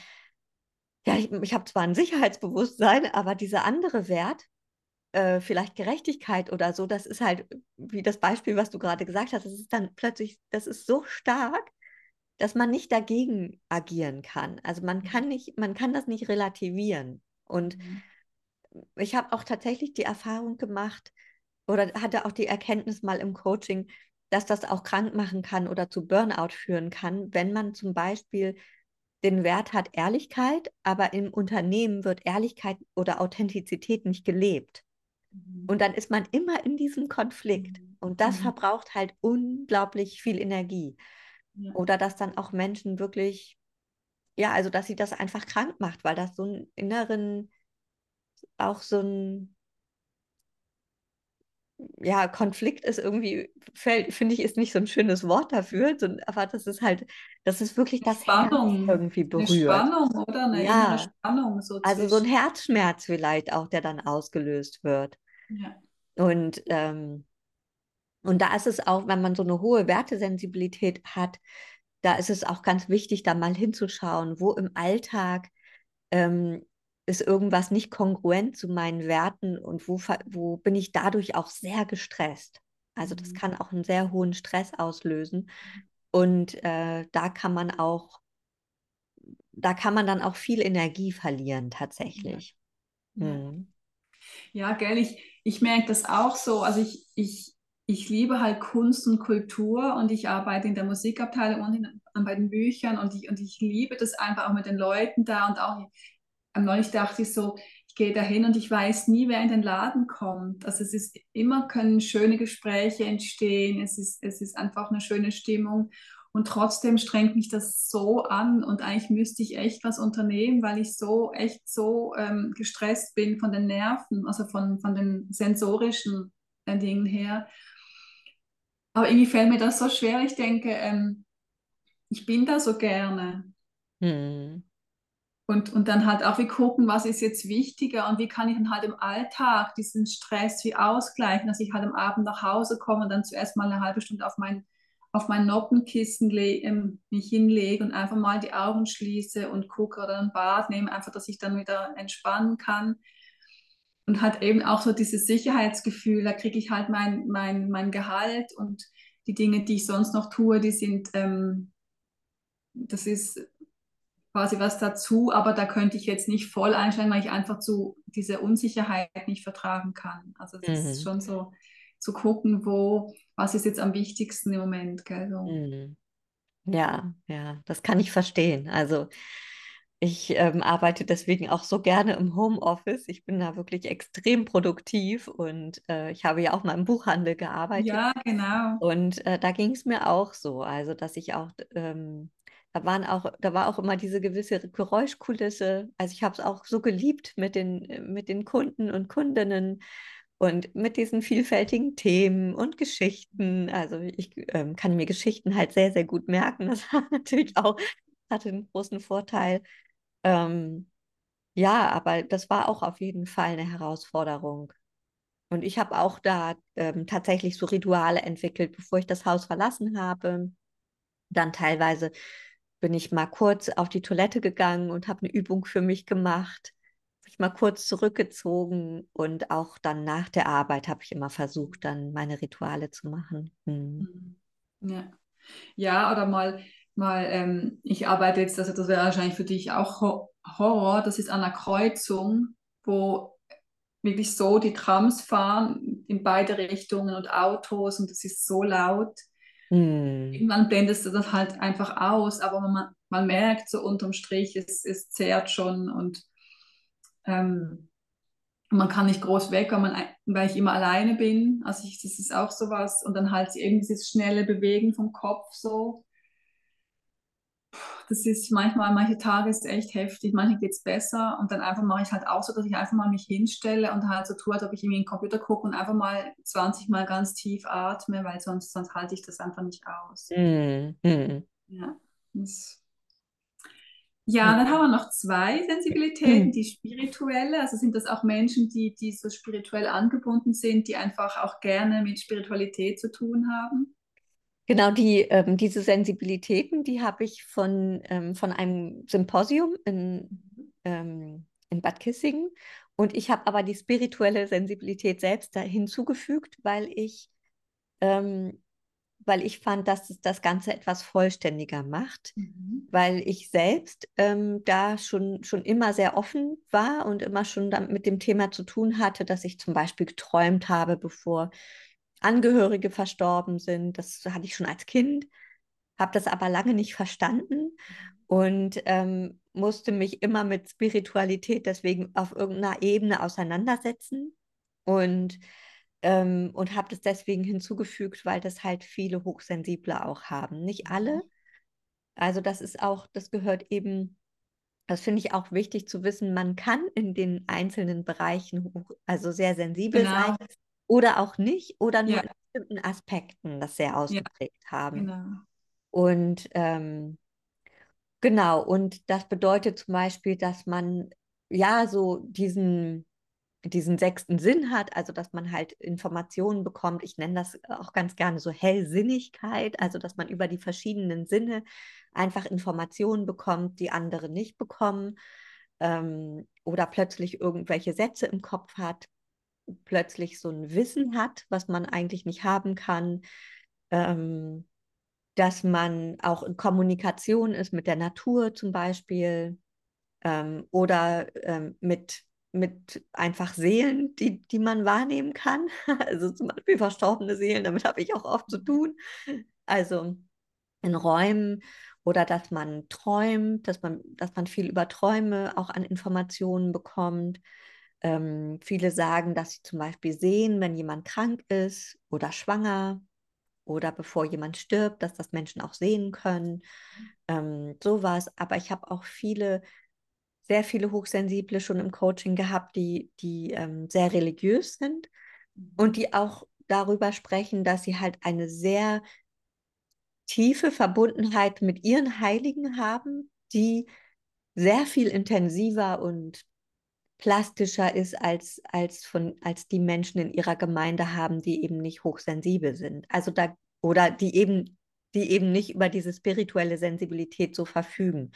ja, ich, ich habe zwar ein Sicherheitsbewusstsein, aber dieser andere Wert, äh, vielleicht Gerechtigkeit oder so, das ist halt wie das Beispiel, was du gerade gesagt hast, das ist dann plötzlich, das ist so stark, dass man nicht dagegen agieren kann. Also man mhm. kann nicht, man kann das nicht relativieren. Und mhm. ich habe auch tatsächlich die Erfahrung gemacht oder hatte auch die Erkenntnis mal im Coaching, dass das auch krank machen kann oder zu Burnout führen kann, wenn man zum Beispiel den Wert hat Ehrlichkeit, aber im Unternehmen wird Ehrlichkeit oder Authentizität nicht gelebt. Mhm. Und dann ist man immer in diesem Konflikt. Mhm. Und das mhm. verbraucht halt unglaublich viel Energie. Ja. Oder dass dann auch Menschen wirklich, ja, also dass sie das einfach krank macht, weil das so einen inneren, auch so ein, ja, Konflikt ist irgendwie, finde ich, ist nicht so ein schönes Wort dafür, so, aber das ist halt, das ist wirklich das
Spannung,
Herz irgendwie berührt.
Eine Spannung, oder? Eine ja. Spannung.
So also so ein Herzschmerz vielleicht auch, der dann ausgelöst wird.
Ja.
Und, ähm, und da ist es auch, wenn man so eine hohe Wertesensibilität hat, da ist es auch ganz wichtig, da mal hinzuschauen, wo im Alltag ähm, ist irgendwas nicht kongruent zu meinen Werten und wo, wo bin ich dadurch auch sehr gestresst. Also das mhm. kann auch einen sehr hohen Stress auslösen. Und äh, da kann man auch, da kann man dann auch viel Energie verlieren tatsächlich.
Ja, mhm. ja gell, ich, ich merke das auch so. Also ich, ich, ich liebe halt Kunst und Kultur und ich arbeite in der Musikabteilung und in, bei den Büchern und ich, und ich liebe das einfach auch mit den Leuten da und auch neulich dachte ich so, ich gehe da hin und ich weiß nie, wer in den Laden kommt. Also es ist immer können schöne Gespräche entstehen, es ist, es ist einfach eine schöne Stimmung und trotzdem strengt mich das so an und eigentlich müsste ich echt was unternehmen, weil ich so echt so ähm, gestresst bin von den Nerven, also von, von den sensorischen äh, Dingen her. Aber irgendwie fällt mir das so schwer. Ich denke, ähm, ich bin da so gerne. Hm. Und, und dann halt auch wie gucken, was ist jetzt wichtiger und wie kann ich dann halt im Alltag diesen Stress wie ausgleichen, dass ich halt am Abend nach Hause komme und dann zuerst mal eine halbe Stunde auf mein auf mein Noppenkissen ähm, mich hinlege und einfach mal die Augen schließe und gucke oder ein Bad nehme, einfach, dass ich dann wieder entspannen kann. Und hat eben auch so dieses Sicherheitsgefühl, da kriege ich halt mein, mein, mein Gehalt und die Dinge, die ich sonst noch tue, die sind, ähm, das ist quasi was dazu, aber da könnte ich jetzt nicht voll einsteigen, weil ich einfach zu dieser Unsicherheit nicht vertragen kann. Also das mhm. ist schon so zu gucken, wo, was ist jetzt am wichtigsten im Moment. Gell? So.
Mhm. Ja, ja, das kann ich verstehen. Also ich ähm, arbeite deswegen auch so gerne im Homeoffice. Ich bin da wirklich extrem produktiv und äh, ich habe ja auch mal im Buchhandel gearbeitet.
Ja, genau.
Und äh, da ging es mir auch so. Also, dass ich auch, ähm, da waren auch, da war auch immer diese gewisse Geräuschkulisse. Also ich habe es auch so geliebt mit den, mit den Kunden und Kundinnen und mit diesen vielfältigen Themen und Geschichten, also ich ähm, kann mir Geschichten halt sehr, sehr gut merken. Das hat natürlich auch hatte einen großen Vorteil. Ähm, ja, aber das war auch auf jeden Fall eine Herausforderung. Und ich habe auch da ähm, tatsächlich so Rituale entwickelt, bevor ich das Haus verlassen habe. Dann teilweise bin ich mal kurz auf die Toilette gegangen und habe eine Übung für mich gemacht mich mal kurz zurückgezogen und auch dann nach der Arbeit habe ich immer versucht, dann meine Rituale zu machen. Hm.
Ja. ja, oder mal, mal ähm, ich arbeite jetzt, also das wäre wahrscheinlich für dich auch Horror, das ist an einer Kreuzung, wo wirklich so die Trams fahren in beide Richtungen und Autos und es ist so laut. Hm. Irgendwann blendest du das halt einfach aus, aber man, man merkt so unterm Strich, es, es zehrt schon und ähm, man kann nicht groß weg, weil, man, weil ich immer alleine bin. Also ich, das ist auch sowas. Und dann halt eben dieses schnelle Bewegen vom Kopf so. Das ist manchmal, manche Tage ist echt heftig, manche geht es besser. Und dann einfach mache ich halt auch so, dass ich einfach mal mich hinstelle und halt so tue, als ob ich irgendwie in den Computer gucke und einfach mal 20 Mal ganz tief atme, weil sonst, sonst halte ich das einfach nicht aus.
Mm, mm.
Ja, das ja, dann haben wir noch zwei Sensibilitäten, die spirituelle. Also sind das auch Menschen, die, die so spirituell angebunden sind, die einfach auch gerne mit Spiritualität zu tun haben?
Genau, die, ähm, diese Sensibilitäten, die habe ich von, ähm, von einem Symposium in, ähm, in Bad Kissingen. Und ich habe aber die spirituelle Sensibilität selbst da hinzugefügt, weil ich ähm, weil ich fand, dass es das Ganze etwas vollständiger macht, mhm. weil ich selbst ähm, da schon, schon immer sehr offen war und immer schon mit dem Thema zu tun hatte, dass ich zum Beispiel geträumt habe, bevor Angehörige verstorben sind. Das hatte ich schon als Kind, habe das aber lange nicht verstanden und ähm, musste mich immer mit Spiritualität deswegen auf irgendeiner Ebene auseinandersetzen. Und ähm, und habe das deswegen hinzugefügt, weil das halt viele Hochsensible auch haben. Nicht alle. Mhm. Also das ist auch, das gehört eben, das finde ich auch wichtig zu wissen, man kann in den einzelnen Bereichen hoch, also sehr sensibel genau. sein oder auch nicht oder nur ja. in bestimmten Aspekten das sehr ausgeprägt ja. haben. Genau. Und ähm, genau, und das bedeutet zum Beispiel, dass man ja so diesen diesen sechsten Sinn hat, also dass man halt Informationen bekommt. Ich nenne das auch ganz gerne so Hellsinnigkeit, also dass man über die verschiedenen Sinne einfach Informationen bekommt, die andere nicht bekommen ähm, oder plötzlich irgendwelche Sätze im Kopf hat, plötzlich so ein Wissen hat, was man eigentlich nicht haben kann. Ähm, dass man auch in Kommunikation ist mit der Natur zum Beispiel ähm, oder ähm, mit mit einfach Seelen, die, die man wahrnehmen kann. Also zum Beispiel verstorbene Seelen, damit habe ich auch oft zu tun. Also in Räumen oder dass man träumt, dass man, dass man viel über Träume auch an Informationen bekommt. Ähm, viele sagen, dass sie zum Beispiel sehen, wenn jemand krank ist oder schwanger oder bevor jemand stirbt, dass das Menschen auch sehen können. Ähm, sowas. Aber ich habe auch viele sehr viele Hochsensible schon im Coaching gehabt, die, die ähm, sehr religiös sind und mhm. die auch darüber sprechen, dass sie halt eine sehr tiefe Verbundenheit mit ihren Heiligen haben, die sehr viel intensiver und plastischer ist als, als, von, als die Menschen in ihrer Gemeinde haben, die eben nicht hochsensibel sind. Also da, oder die eben, die eben nicht über diese spirituelle Sensibilität so verfügen.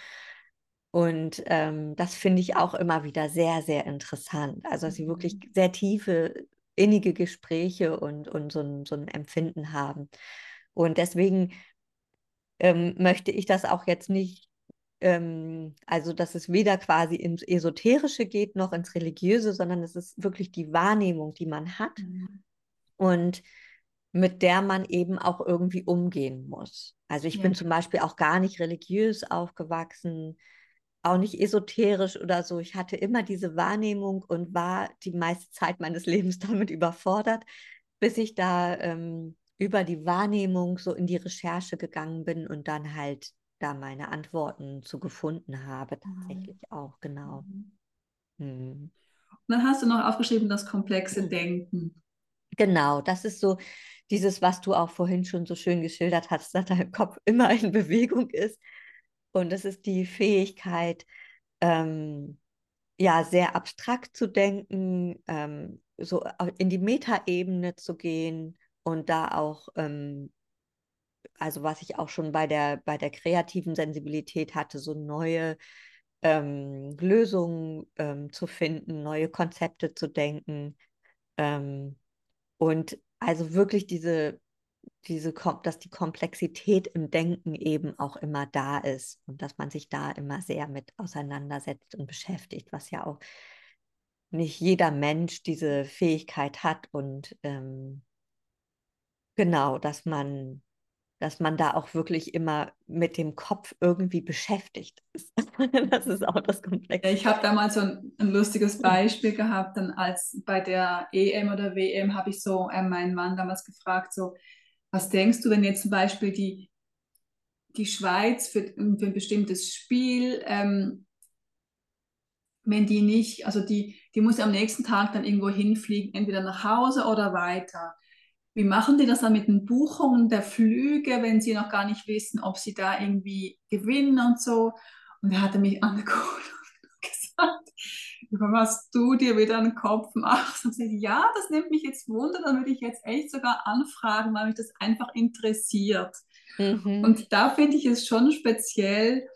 Und ähm, das finde ich auch immer wieder sehr, sehr interessant. Also, dass sie wirklich mhm. sehr tiefe, innige Gespräche und, und so, ein, so ein Empfinden haben. Und deswegen ähm, möchte ich das auch jetzt nicht, ähm, also dass es weder quasi ins Esoterische geht noch ins Religiöse, sondern es ist wirklich die Wahrnehmung, die man hat mhm. und mit der man eben auch irgendwie umgehen muss. Also ich ja. bin zum Beispiel auch gar nicht religiös aufgewachsen auch nicht esoterisch oder so. Ich hatte immer diese Wahrnehmung und war die meiste Zeit meines Lebens damit überfordert, bis ich da ähm, über die Wahrnehmung so in die Recherche gegangen bin und dann halt da meine Antworten zu gefunden habe. Tatsächlich mhm. auch, genau. Mhm.
Hm. Und dann hast du noch aufgeschrieben, das komplexe mhm. Denken.
Genau, das ist so dieses, was du auch vorhin schon so schön geschildert hast, dass dein Kopf immer in Bewegung ist und es ist die Fähigkeit, ähm, ja, sehr abstrakt zu denken, ähm, so in die Metaebene zu gehen und da auch, ähm, also was ich auch schon bei der, bei der kreativen Sensibilität hatte, so neue ähm, Lösungen ähm, zu finden, neue Konzepte zu denken. Ähm, und also wirklich diese diese, dass die Komplexität im Denken eben auch immer da ist und dass man sich da immer sehr mit auseinandersetzt und beschäftigt, was ja auch nicht jeder Mensch diese Fähigkeit hat und ähm, genau, dass man dass man da auch wirklich immer mit dem Kopf irgendwie beschäftigt ist. das ist auch das Komplexe.
Ich habe damals so ein, ein, lustiges Beispiel gehabt, dann als bei der EM oder WM habe ich so äh, meinen Mann damals gefragt, so, was denkst du, wenn jetzt zum Beispiel die, die Schweiz für, für ein bestimmtes Spiel, ähm, wenn die nicht, also die, die muss am nächsten Tag dann irgendwo hinfliegen, entweder nach Hause oder weiter. Wie machen die das dann mit den Buchungen der Flüge, wenn sie noch gar nicht wissen, ob sie da irgendwie gewinnen und so? Und er hatte mich angeguckt und gesagt, über was du dir wieder einen Kopf machst. Und ich, ja, das nimmt mich jetzt Wunder, dann würde ich jetzt echt sogar anfragen, weil mich das einfach interessiert. Mhm. Und da finde ich es schon speziell.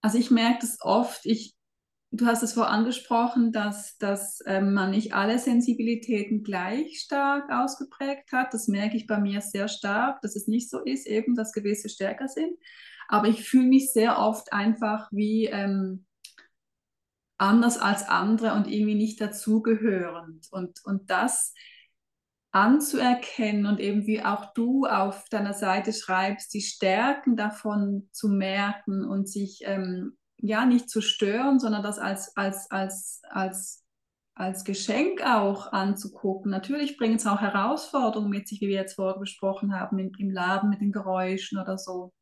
Also ich merke das oft, ich, du hast es vorher angesprochen, dass, dass ähm, man nicht alle Sensibilitäten gleich stark ausgeprägt hat. Das merke ich bei mir sehr stark, dass es nicht so ist, eben, dass gewisse stärker sind. Aber ich fühle mich sehr oft einfach wie ähm, anders als andere und irgendwie nicht dazugehörend. Und, und das anzuerkennen und eben wie auch du auf deiner Seite schreibst, die Stärken davon zu merken und sich ähm, ja nicht zu stören, sondern das als, als, als, als, als Geschenk auch anzugucken. Natürlich bringen es auch Herausforderungen mit sich, wie wir jetzt vorher besprochen haben, im, im Laden mit den Geräuschen oder so.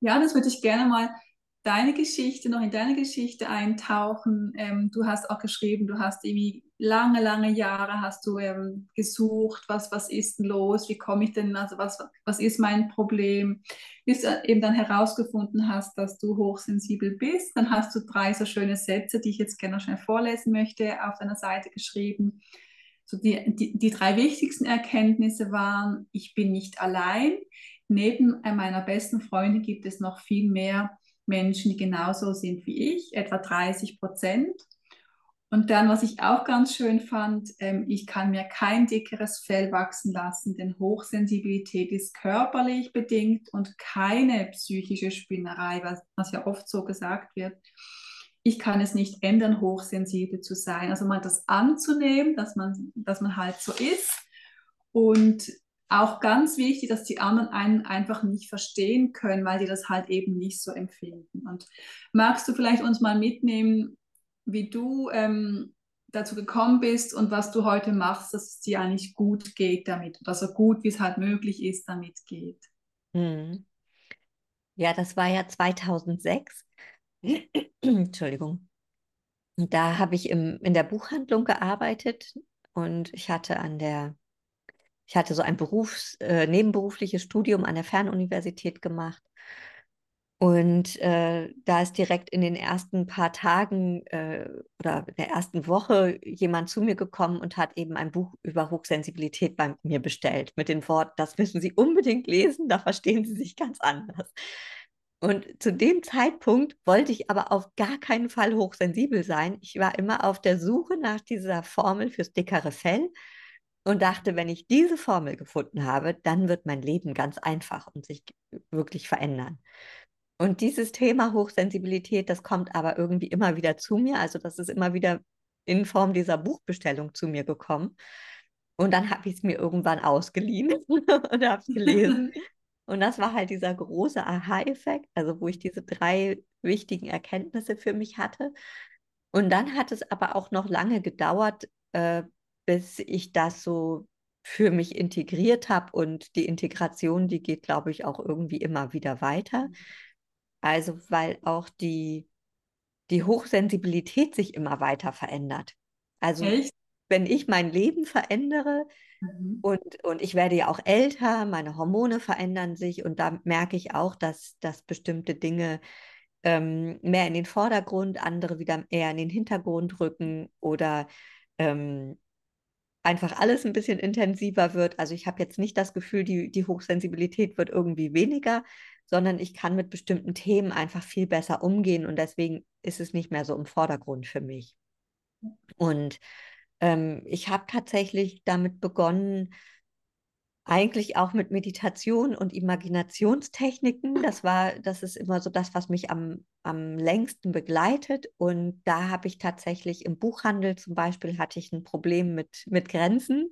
Ja, das würde ich gerne mal deine Geschichte, noch in deine Geschichte eintauchen. Ähm, du hast auch geschrieben, du hast irgendwie lange, lange Jahre hast du ähm, gesucht, was, was ist los, wie komme ich denn, also was, was ist mein Problem, bis du eben dann herausgefunden hast, dass du hochsensibel bist. Dann hast du drei so schöne Sätze, die ich jetzt gerne schnell vorlesen möchte, auf deiner Seite geschrieben. So die, die, die drei wichtigsten Erkenntnisse waren, ich bin nicht allein. Neben meiner besten Freundin gibt es noch viel mehr Menschen, die genauso sind wie ich, etwa 30 Prozent. Und dann, was ich auch ganz schön fand, ähm, ich kann mir kein dickeres Fell wachsen lassen, denn Hochsensibilität ist körperlich bedingt und keine psychische Spinnerei, was, was ja oft so gesagt wird. Ich kann es nicht ändern, hochsensibel zu sein. Also mal das anzunehmen, dass man, dass man halt so ist und auch ganz wichtig, dass die anderen einen einfach nicht verstehen können, weil die das halt eben nicht so empfinden. Und magst du vielleicht uns mal mitnehmen, wie du ähm, dazu gekommen bist und was du heute machst, dass es dir eigentlich gut geht damit oder so gut, wie es halt möglich ist, damit geht?
Hm. Ja, das war ja 2006. Entschuldigung. Da habe ich im, in der Buchhandlung gearbeitet und ich hatte an der ich hatte so ein Berufs-, äh, nebenberufliches Studium an der Fernuniversität gemacht. Und äh, da ist direkt in den ersten paar Tagen äh, oder der ersten Woche jemand zu mir gekommen und hat eben ein Buch über Hochsensibilität bei mir bestellt, mit den Worten, das müssen Sie unbedingt lesen, da verstehen Sie sich ganz anders. Und zu dem Zeitpunkt wollte ich aber auf gar keinen Fall hochsensibel sein. Ich war immer auf der Suche nach dieser Formel fürs dickere Fell und dachte, wenn ich diese Formel gefunden habe, dann wird mein Leben ganz einfach und sich wirklich verändern. Und dieses Thema Hochsensibilität, das kommt aber irgendwie immer wieder zu mir. Also das ist immer wieder in Form dieser Buchbestellung zu mir gekommen. Und dann habe ich es mir irgendwann ausgeliehen und habe es gelesen. Und das war halt dieser große Aha-Effekt, also wo ich diese drei wichtigen Erkenntnisse für mich hatte. Und dann hat es aber auch noch lange gedauert, äh, bis ich das so für mich integriert habe. Und die Integration, die geht, glaube ich, auch irgendwie immer wieder weiter. Also weil auch die, die Hochsensibilität sich immer weiter verändert. Also Echt? wenn ich mein Leben verändere mhm. und, und ich werde ja auch älter, meine Hormone verändern sich und da merke ich auch, dass, dass bestimmte Dinge ähm, mehr in den Vordergrund, andere wieder eher in den Hintergrund rücken oder ähm, einfach alles ein bisschen intensiver wird. Also ich habe jetzt nicht das Gefühl, die, die Hochsensibilität wird irgendwie weniger, sondern ich kann mit bestimmten Themen einfach viel besser umgehen und deswegen ist es nicht mehr so im Vordergrund für mich. Und ähm, ich habe tatsächlich damit begonnen, eigentlich auch mit Meditation und Imaginationstechniken. Das war, das ist immer so das, was mich am, am längsten begleitet. Und da habe ich tatsächlich im Buchhandel zum Beispiel hatte ich ein Problem mit, mit Grenzen.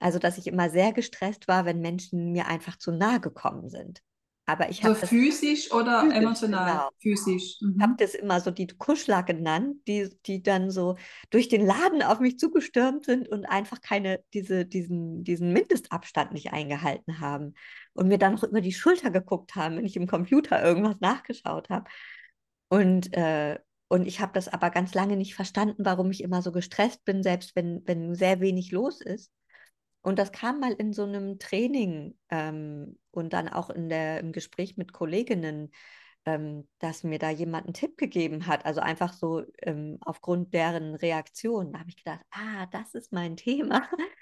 Also, dass ich immer sehr gestresst war, wenn Menschen mir einfach zu nahe gekommen sind. Aber ich habe
so physisch oder
physisch,
emotional?
Genau.
Physisch.
Mhm. Ich habe das immer so die Kuschler genannt, die, die dann so durch den Laden auf mich zugestürmt sind und einfach keine, diese, diesen, diesen Mindestabstand nicht eingehalten haben und mir dann noch über die Schulter geguckt haben, wenn ich im Computer irgendwas nachgeschaut habe. Und, äh, und ich habe das aber ganz lange nicht verstanden, warum ich immer so gestresst bin, selbst wenn, wenn sehr wenig los ist. Und das kam mal in so einem Training ähm, und dann auch in der, im Gespräch mit Kolleginnen, ähm, dass mir da jemand einen Tipp gegeben hat. Also einfach so ähm, aufgrund deren Reaktion. Da habe ich gedacht, ah, das ist mein Thema.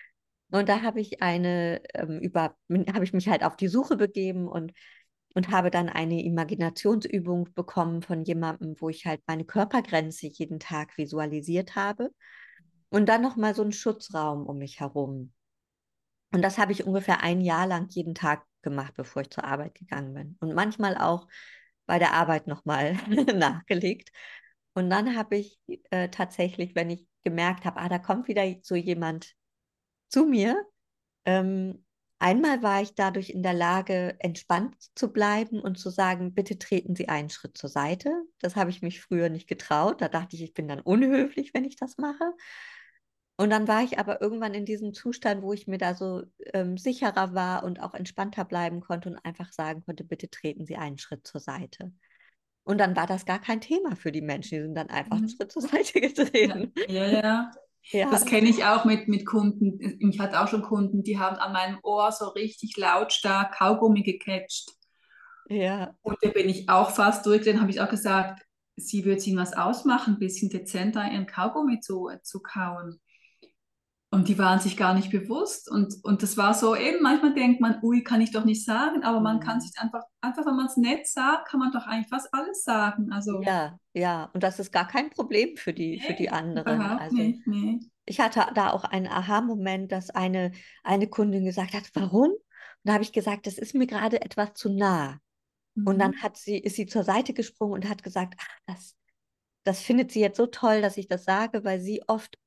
Und da habe ich eine ähm, über, habe ich mich halt auf die Suche begeben und, und habe dann eine Imaginationsübung bekommen von jemandem, wo ich halt meine Körpergrenze jeden Tag visualisiert habe. Und dann nochmal so einen Schutzraum um mich herum. Und das habe ich ungefähr ein Jahr lang jeden Tag gemacht, bevor ich zur Arbeit gegangen bin. Und manchmal auch bei der Arbeit nochmal nachgelegt. Und dann habe ich äh, tatsächlich, wenn ich gemerkt habe, ah, da kommt wieder so jemand zu mir, ähm, einmal war ich dadurch in der Lage, entspannt zu bleiben und zu sagen, bitte treten Sie einen Schritt zur Seite. Das habe ich mich früher nicht getraut. Da dachte ich, ich bin dann unhöflich, wenn ich das mache. Und dann war ich aber irgendwann in diesem Zustand, wo ich mir da so ähm, sicherer war und auch entspannter bleiben konnte und einfach sagen konnte, bitte treten Sie einen Schritt zur Seite. Und dann war das gar kein Thema für die Menschen. Die sind dann einfach einen mhm. Schritt zur Seite getreten.
Ja, ja. ja. ja. Das kenne ich auch mit, mit Kunden. Ich hatte auch schon Kunden, die haben an meinem Ohr so richtig lautstark Kaugummi gecatcht.
Ja.
Und da bin ich auch fast durch. Dann habe ich auch gesagt, sie wird ihnen was ausmachen, ein bisschen dezenter ihren Kaugummi zu, zu kauen. Und die waren sich gar nicht bewusst. Und, und das war so eben, manchmal denkt man, ui, kann ich doch nicht sagen, aber man kann mhm. sich einfach, einfach wenn man es nett sagt, kann man doch eigentlich fast alles sagen. Also,
ja, ja. Und das ist gar kein Problem für die, nee, für die anderen.
Also, nicht, nee.
Ich hatte da auch einen Aha-Moment, dass eine, eine Kundin gesagt hat, warum? Und da habe ich gesagt, das ist mir gerade etwas zu nah. Mhm. Und dann mhm. hat sie, ist sie zur Seite gesprungen und hat gesagt, ach, das, das findet sie jetzt so toll, dass ich das sage, weil sie oft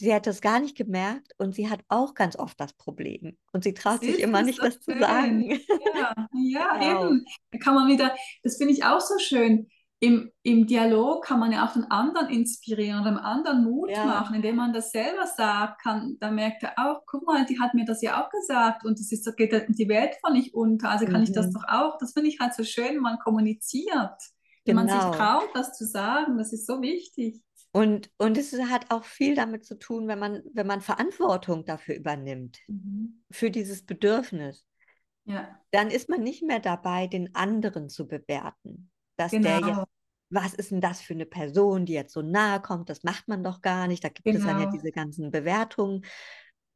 sie hat das gar nicht gemerkt und sie hat auch ganz oft das Problem. Und sie traut sich immer nicht, das, das zu sagen.
Ja, ja genau. eben. Da kann man wieder, das finde ich auch so schön. Im, Im Dialog kann man ja auch den anderen inspirieren oder dem anderen Mut ja. machen, indem man das selber sagt, kann, dann merkt er auch, guck mal, die hat mir das ja auch gesagt und es ist, geht die Welt von nicht unter, also kann mhm. ich das mhm. doch auch. Das finde ich halt so schön, wenn man kommuniziert, wenn genau. man sich genau. traut, das zu sagen, das ist so wichtig.
Und, und es hat auch viel damit zu tun, wenn man, wenn man Verantwortung dafür übernimmt, mhm. für dieses Bedürfnis.
Ja.
Dann ist man nicht mehr dabei, den anderen zu bewerten. Dass genau. der jetzt, was ist denn das für eine Person, die jetzt so nahe kommt? Das macht man doch gar nicht. Da gibt genau. es dann ja genau. diese ganzen Bewertungen.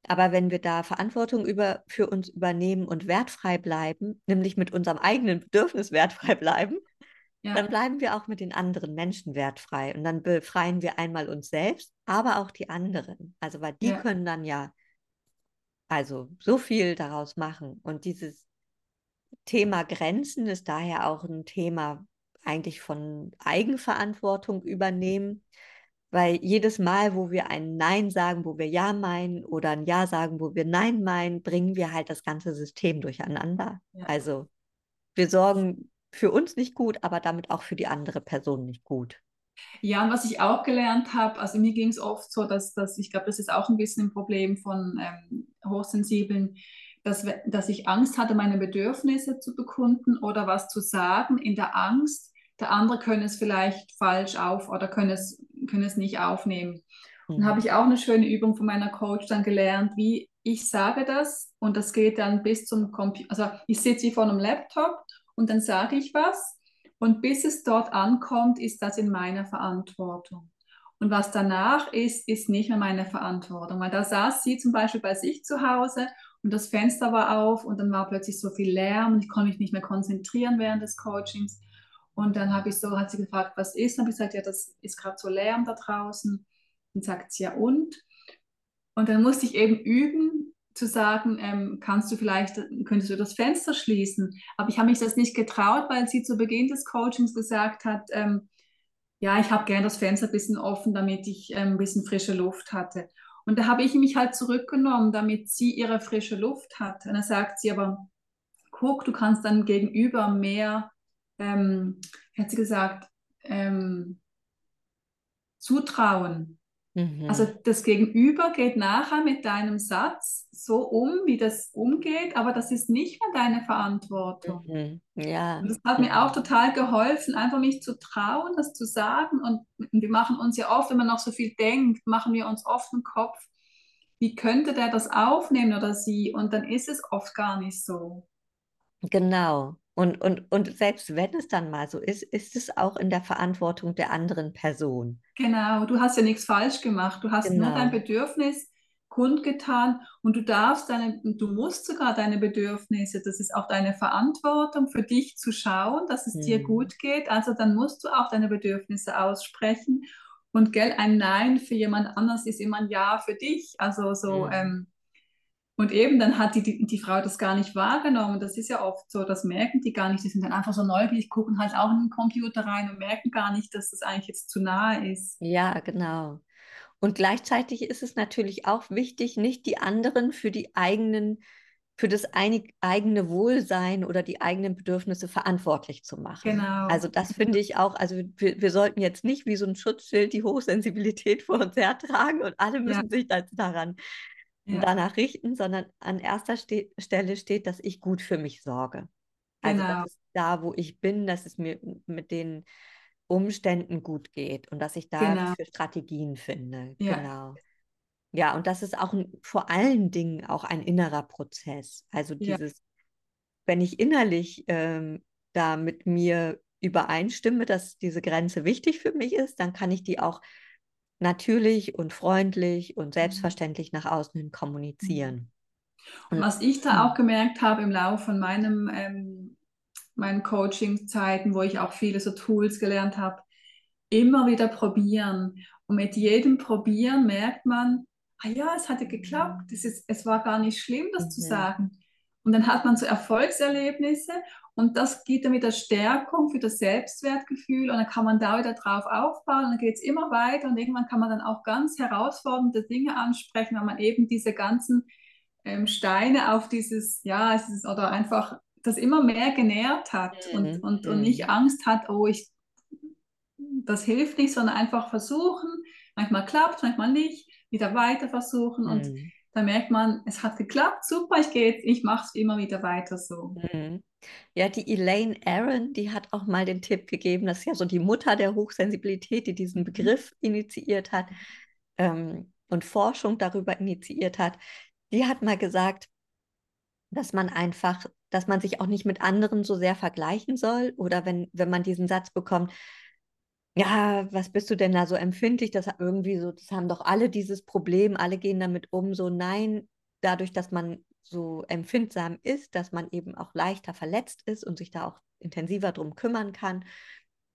Aber wenn wir da Verantwortung über, für uns übernehmen und wertfrei bleiben, nämlich mit unserem eigenen Bedürfnis wertfrei bleiben, ja. dann bleiben wir auch mit den anderen Menschen wertfrei und dann befreien wir einmal uns selbst, aber auch die anderen. Also, weil die ja. können dann ja also so viel daraus machen. Und dieses Thema Grenzen ist daher auch ein Thema eigentlich von Eigenverantwortung übernehmen, weil jedes Mal, wo wir ein Nein sagen, wo wir Ja meinen oder ein Ja sagen, wo wir Nein meinen, bringen wir halt das ganze System durcheinander. Ja. Also wir sorgen für uns nicht gut, aber damit auch für die andere Person nicht gut.
Ja, und was ich auch gelernt habe, also mir ging es oft so, dass, dass ich glaube, das ist auch ein bisschen ein Problem von ähm, Hochsensiblen, dass, dass ich Angst hatte, meine Bedürfnisse zu bekunden oder was zu sagen in der Angst, der andere könne es vielleicht falsch auf oder könne es, könne es nicht aufnehmen. Mhm. Dann habe ich auch eine schöne Übung von meiner Coach dann gelernt, wie ich sage das und das geht dann bis zum Computer. Also ich sitze vor einem Laptop und dann sage ich was und bis es dort ankommt, ist das in meiner Verantwortung. Und was danach ist, ist nicht mehr meine Verantwortung. Weil da saß sie zum Beispiel bei sich zu Hause und das Fenster war auf und dann war plötzlich so viel Lärm und ich konnte mich nicht mehr konzentrieren während des Coachings. Und dann habe ich so, hat sie gefragt, was ist? Dann habe ich gesagt, ja, das ist gerade so Lärm da draußen. Und sagt sie, ja und? Und dann musste ich eben üben, zu sagen, ähm, kannst du vielleicht, könntest du das Fenster schließen? Aber ich habe mich das nicht getraut, weil sie zu Beginn des Coachings gesagt hat, ähm, ja, ich habe gerne das Fenster ein bisschen offen, damit ich ähm, ein bisschen frische Luft hatte. Und da habe ich mich halt zurückgenommen, damit sie ihre frische Luft hat. Und dann sagt sie aber, guck, du kannst dann gegenüber mehr, ähm, hat sie gesagt, ähm, zutrauen. Mhm. Also das Gegenüber geht nachher mit deinem Satz so um, wie das umgeht, aber das ist nicht mehr deine Verantwortung.
Mhm. Ja.
Und das hat mir auch total geholfen, einfach mich zu trauen, das zu sagen. Und wir machen uns ja oft, wenn man noch so viel denkt, machen wir uns oft einen Kopf, wie könnte der das aufnehmen oder sie? Und dann ist es oft gar nicht so.
Genau. Und, und, und selbst wenn es dann mal so ist, ist es auch in der Verantwortung der anderen Person.
Genau, du hast ja nichts falsch gemacht. Du hast genau. nur dein Bedürfnis kundgetan und du darfst deine, du musst sogar deine Bedürfnisse, das ist auch deine Verantwortung für dich zu schauen, dass es hm. dir gut geht. Also dann musst du auch deine Bedürfnisse aussprechen. Und gell, ein Nein für jemand anders ist immer ein Ja für dich. Also so, hm. ähm, und eben, dann hat die, die, die, Frau das gar nicht wahrgenommen. Das ist ja oft so, das merken die gar nicht. Die sind dann einfach so neugierig, gucken halt auch in den Computer rein und merken gar nicht, dass das eigentlich jetzt zu nahe ist.
Ja, genau. Und gleichzeitig ist es natürlich auch wichtig, nicht die anderen für die eigenen, für das eigene Wohlsein oder die eigenen Bedürfnisse verantwortlich zu machen.
Genau.
Also das finde ich auch, also wir, wir, sollten jetzt nicht wie so ein Schutzschild die Hochsensibilität vor uns hertragen und alle müssen ja. sich daran ja. danach richten, sondern an erster Ste Stelle steht, dass ich gut für mich sorge. Also genau. dass es da, wo ich bin, dass es mir mit den Umständen gut geht und dass ich da genau. für Strategien finde. Ja. Genau. Ja, und das ist auch ein, vor allen Dingen auch ein innerer Prozess. Also dieses, ja. wenn ich innerlich ähm, da mit mir übereinstimme, dass diese Grenze wichtig für mich ist, dann kann ich die auch natürlich und freundlich und mhm. selbstverständlich nach außen hin kommunizieren.
Und was ich da auch gemerkt habe im Laufe von meinem, ähm, meinen Coaching-Zeiten, wo ich auch viele so Tools gelernt habe, immer wieder probieren. Und mit jedem Probieren merkt man, ah ja, es hatte geklappt, es, ist, es war gar nicht schlimm, das mhm. zu sagen. Und dann hat man so Erfolgserlebnisse und das gibt dann wieder Stärkung für das Selbstwertgefühl und dann kann man da wieder drauf aufbauen und dann geht es immer weiter und irgendwann kann man dann auch ganz herausfordernde Dinge ansprechen, wenn man eben diese ganzen ähm, Steine auf dieses, ja, es ist, oder einfach das immer mehr genährt hat mhm. und, und, und nicht mhm. Angst hat, oh, ich, das hilft nicht, sondern einfach versuchen. Manchmal klappt, manchmal nicht, wieder weiter versuchen und mhm da merkt man, es hat geklappt, super, ich gehe jetzt, ich mache es immer wieder weiter so. Mhm.
Ja, die Elaine Aaron, die hat auch mal den Tipp gegeben, das ist ja so die Mutter der Hochsensibilität, die diesen mhm. Begriff initiiert hat ähm, und Forschung darüber initiiert hat. Die hat mal gesagt, dass man einfach, dass man sich auch nicht mit anderen so sehr vergleichen soll oder wenn, wenn man diesen Satz bekommt, ja, was bist du denn da so empfindlich? Das irgendwie so, das haben doch alle dieses Problem, alle gehen damit um. So, nein, dadurch, dass man so empfindsam ist, dass man eben auch leichter verletzt ist und sich da auch intensiver drum kümmern kann.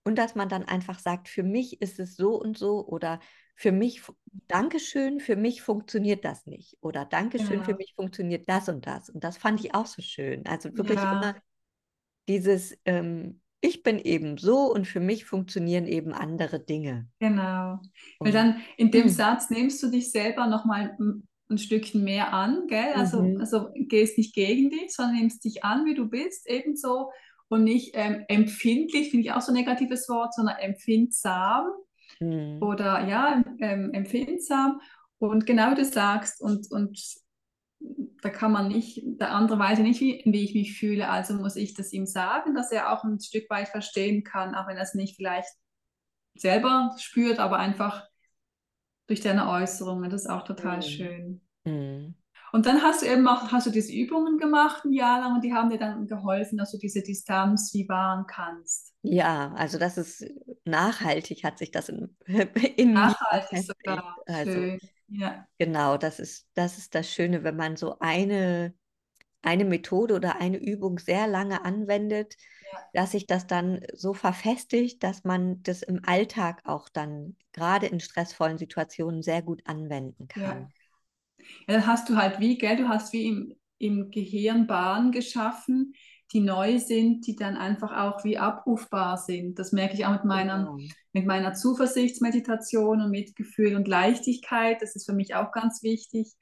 Und dass man dann einfach sagt, für mich ist es so und so oder für mich, Dankeschön, für mich funktioniert das nicht. Oder Dankeschön, ja. für mich funktioniert das und das. Und das fand ich auch so schön. Also wirklich ja. immer dieses, ähm, ich bin eben so und für mich funktionieren eben andere Dinge.
Genau. Weil dann in dem mhm. Satz nimmst du dich selber nochmal ein Stückchen mehr an, gell? Also, mhm. also gehst nicht gegen dich, sondern nimmst dich an, wie du bist, ebenso und nicht ähm, empfindlich, finde ich auch so ein negatives Wort, sondern empfindsam mhm. oder ja, ähm, empfindsam. Und genau wie du sagst, und, und da kann man nicht, der andere weiß nicht, wie, wie ich mich fühle, also muss ich das ihm sagen, dass er auch ein Stück weit verstehen kann, auch wenn er es nicht vielleicht selber spürt, aber einfach durch deine Äußerungen. Das ist auch total mhm. schön. Mhm. Und dann hast du eben auch, hast du diese Übungen gemacht ein Jahr lang und die haben dir dann geholfen, dass du diese Distanz wie wahren kannst.
Ja, also das ist nachhaltig, hat sich das in, in
nachhaltig sogar. Also, schön. Ja.
Genau, das ist, das ist das Schöne, wenn man so eine, eine Methode oder eine Übung sehr lange anwendet, ja. dass sich das dann so verfestigt, dass man das im Alltag auch dann gerade in stressvollen Situationen sehr gut anwenden kann.
Ja, ja dann hast du halt wie, gell, du hast wie im, im Gehirn Bahn geschaffen, die neu sind, die dann einfach auch wie abrufbar sind. Das merke ich auch mit meiner, genau. mit meiner Zuversichtsmeditation und Mitgefühl und Leichtigkeit. Das ist für mich auch ganz wichtig.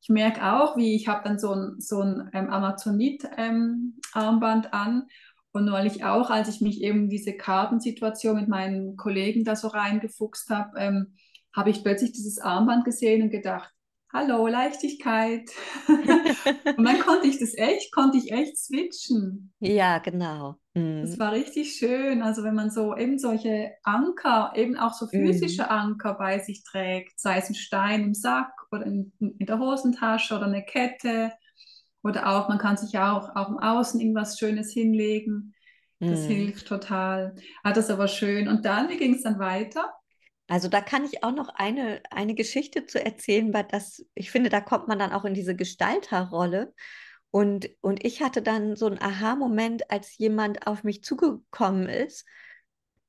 Ich merke auch, wie ich habe dann so ein, so ein ähm, Amazonit-Armband ähm, an und neulich auch, als ich mich eben diese Kartensituation mit meinen Kollegen da so reingefuchst habe, ähm, habe ich plötzlich dieses Armband gesehen und gedacht, hallo, Leichtigkeit. und dann konnte ich das echt, konnte ich echt switchen.
Ja, genau.
Mhm. Das war richtig schön. Also wenn man so eben solche Anker, eben auch so physische mhm. Anker bei sich trägt, sei es ein Stein im Sack oder in, in der Hosentasche oder eine Kette oder auch, man kann sich ja auch, auch im Außen irgendwas Schönes hinlegen. Das mhm. hilft total. Ah, das ist aber schön. Und dann, wie ging es dann weiter?
Also da kann ich auch noch eine, eine Geschichte zu erzählen, weil das, ich finde, da kommt man dann auch in diese Gestalterrolle. Und, und ich hatte dann so einen Aha-Moment, als jemand auf mich zugekommen ist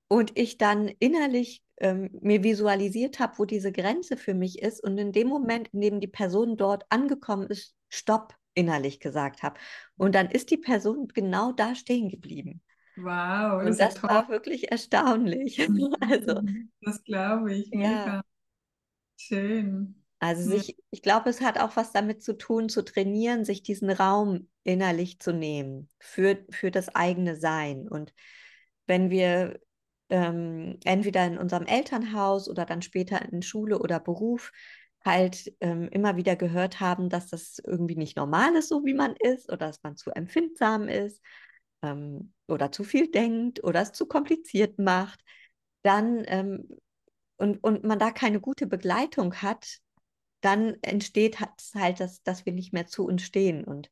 und ich dann innerlich ähm, mir visualisiert habe, wo diese Grenze für mich ist. Und in dem Moment, in dem die Person dort angekommen ist, stopp innerlich gesagt habe. Und dann ist die Person genau da stehen geblieben.
Wow,
das und das war wirklich erstaunlich. also,
das glaube ich. Mega. Ja. Schön.
Also sich, ich glaube, es hat auch was damit zu tun, zu trainieren, sich diesen Raum innerlich zu nehmen für, für das eigene Sein. Und wenn wir ähm, entweder in unserem Elternhaus oder dann später in Schule oder Beruf halt ähm, immer wieder gehört haben, dass das irgendwie nicht normal ist, so wie man ist, oder dass man zu empfindsam ist ähm, oder zu viel denkt oder es zu kompliziert macht, dann ähm, und, und man da keine gute Begleitung hat, dann entsteht halt, dass, dass wir nicht mehr zu uns stehen und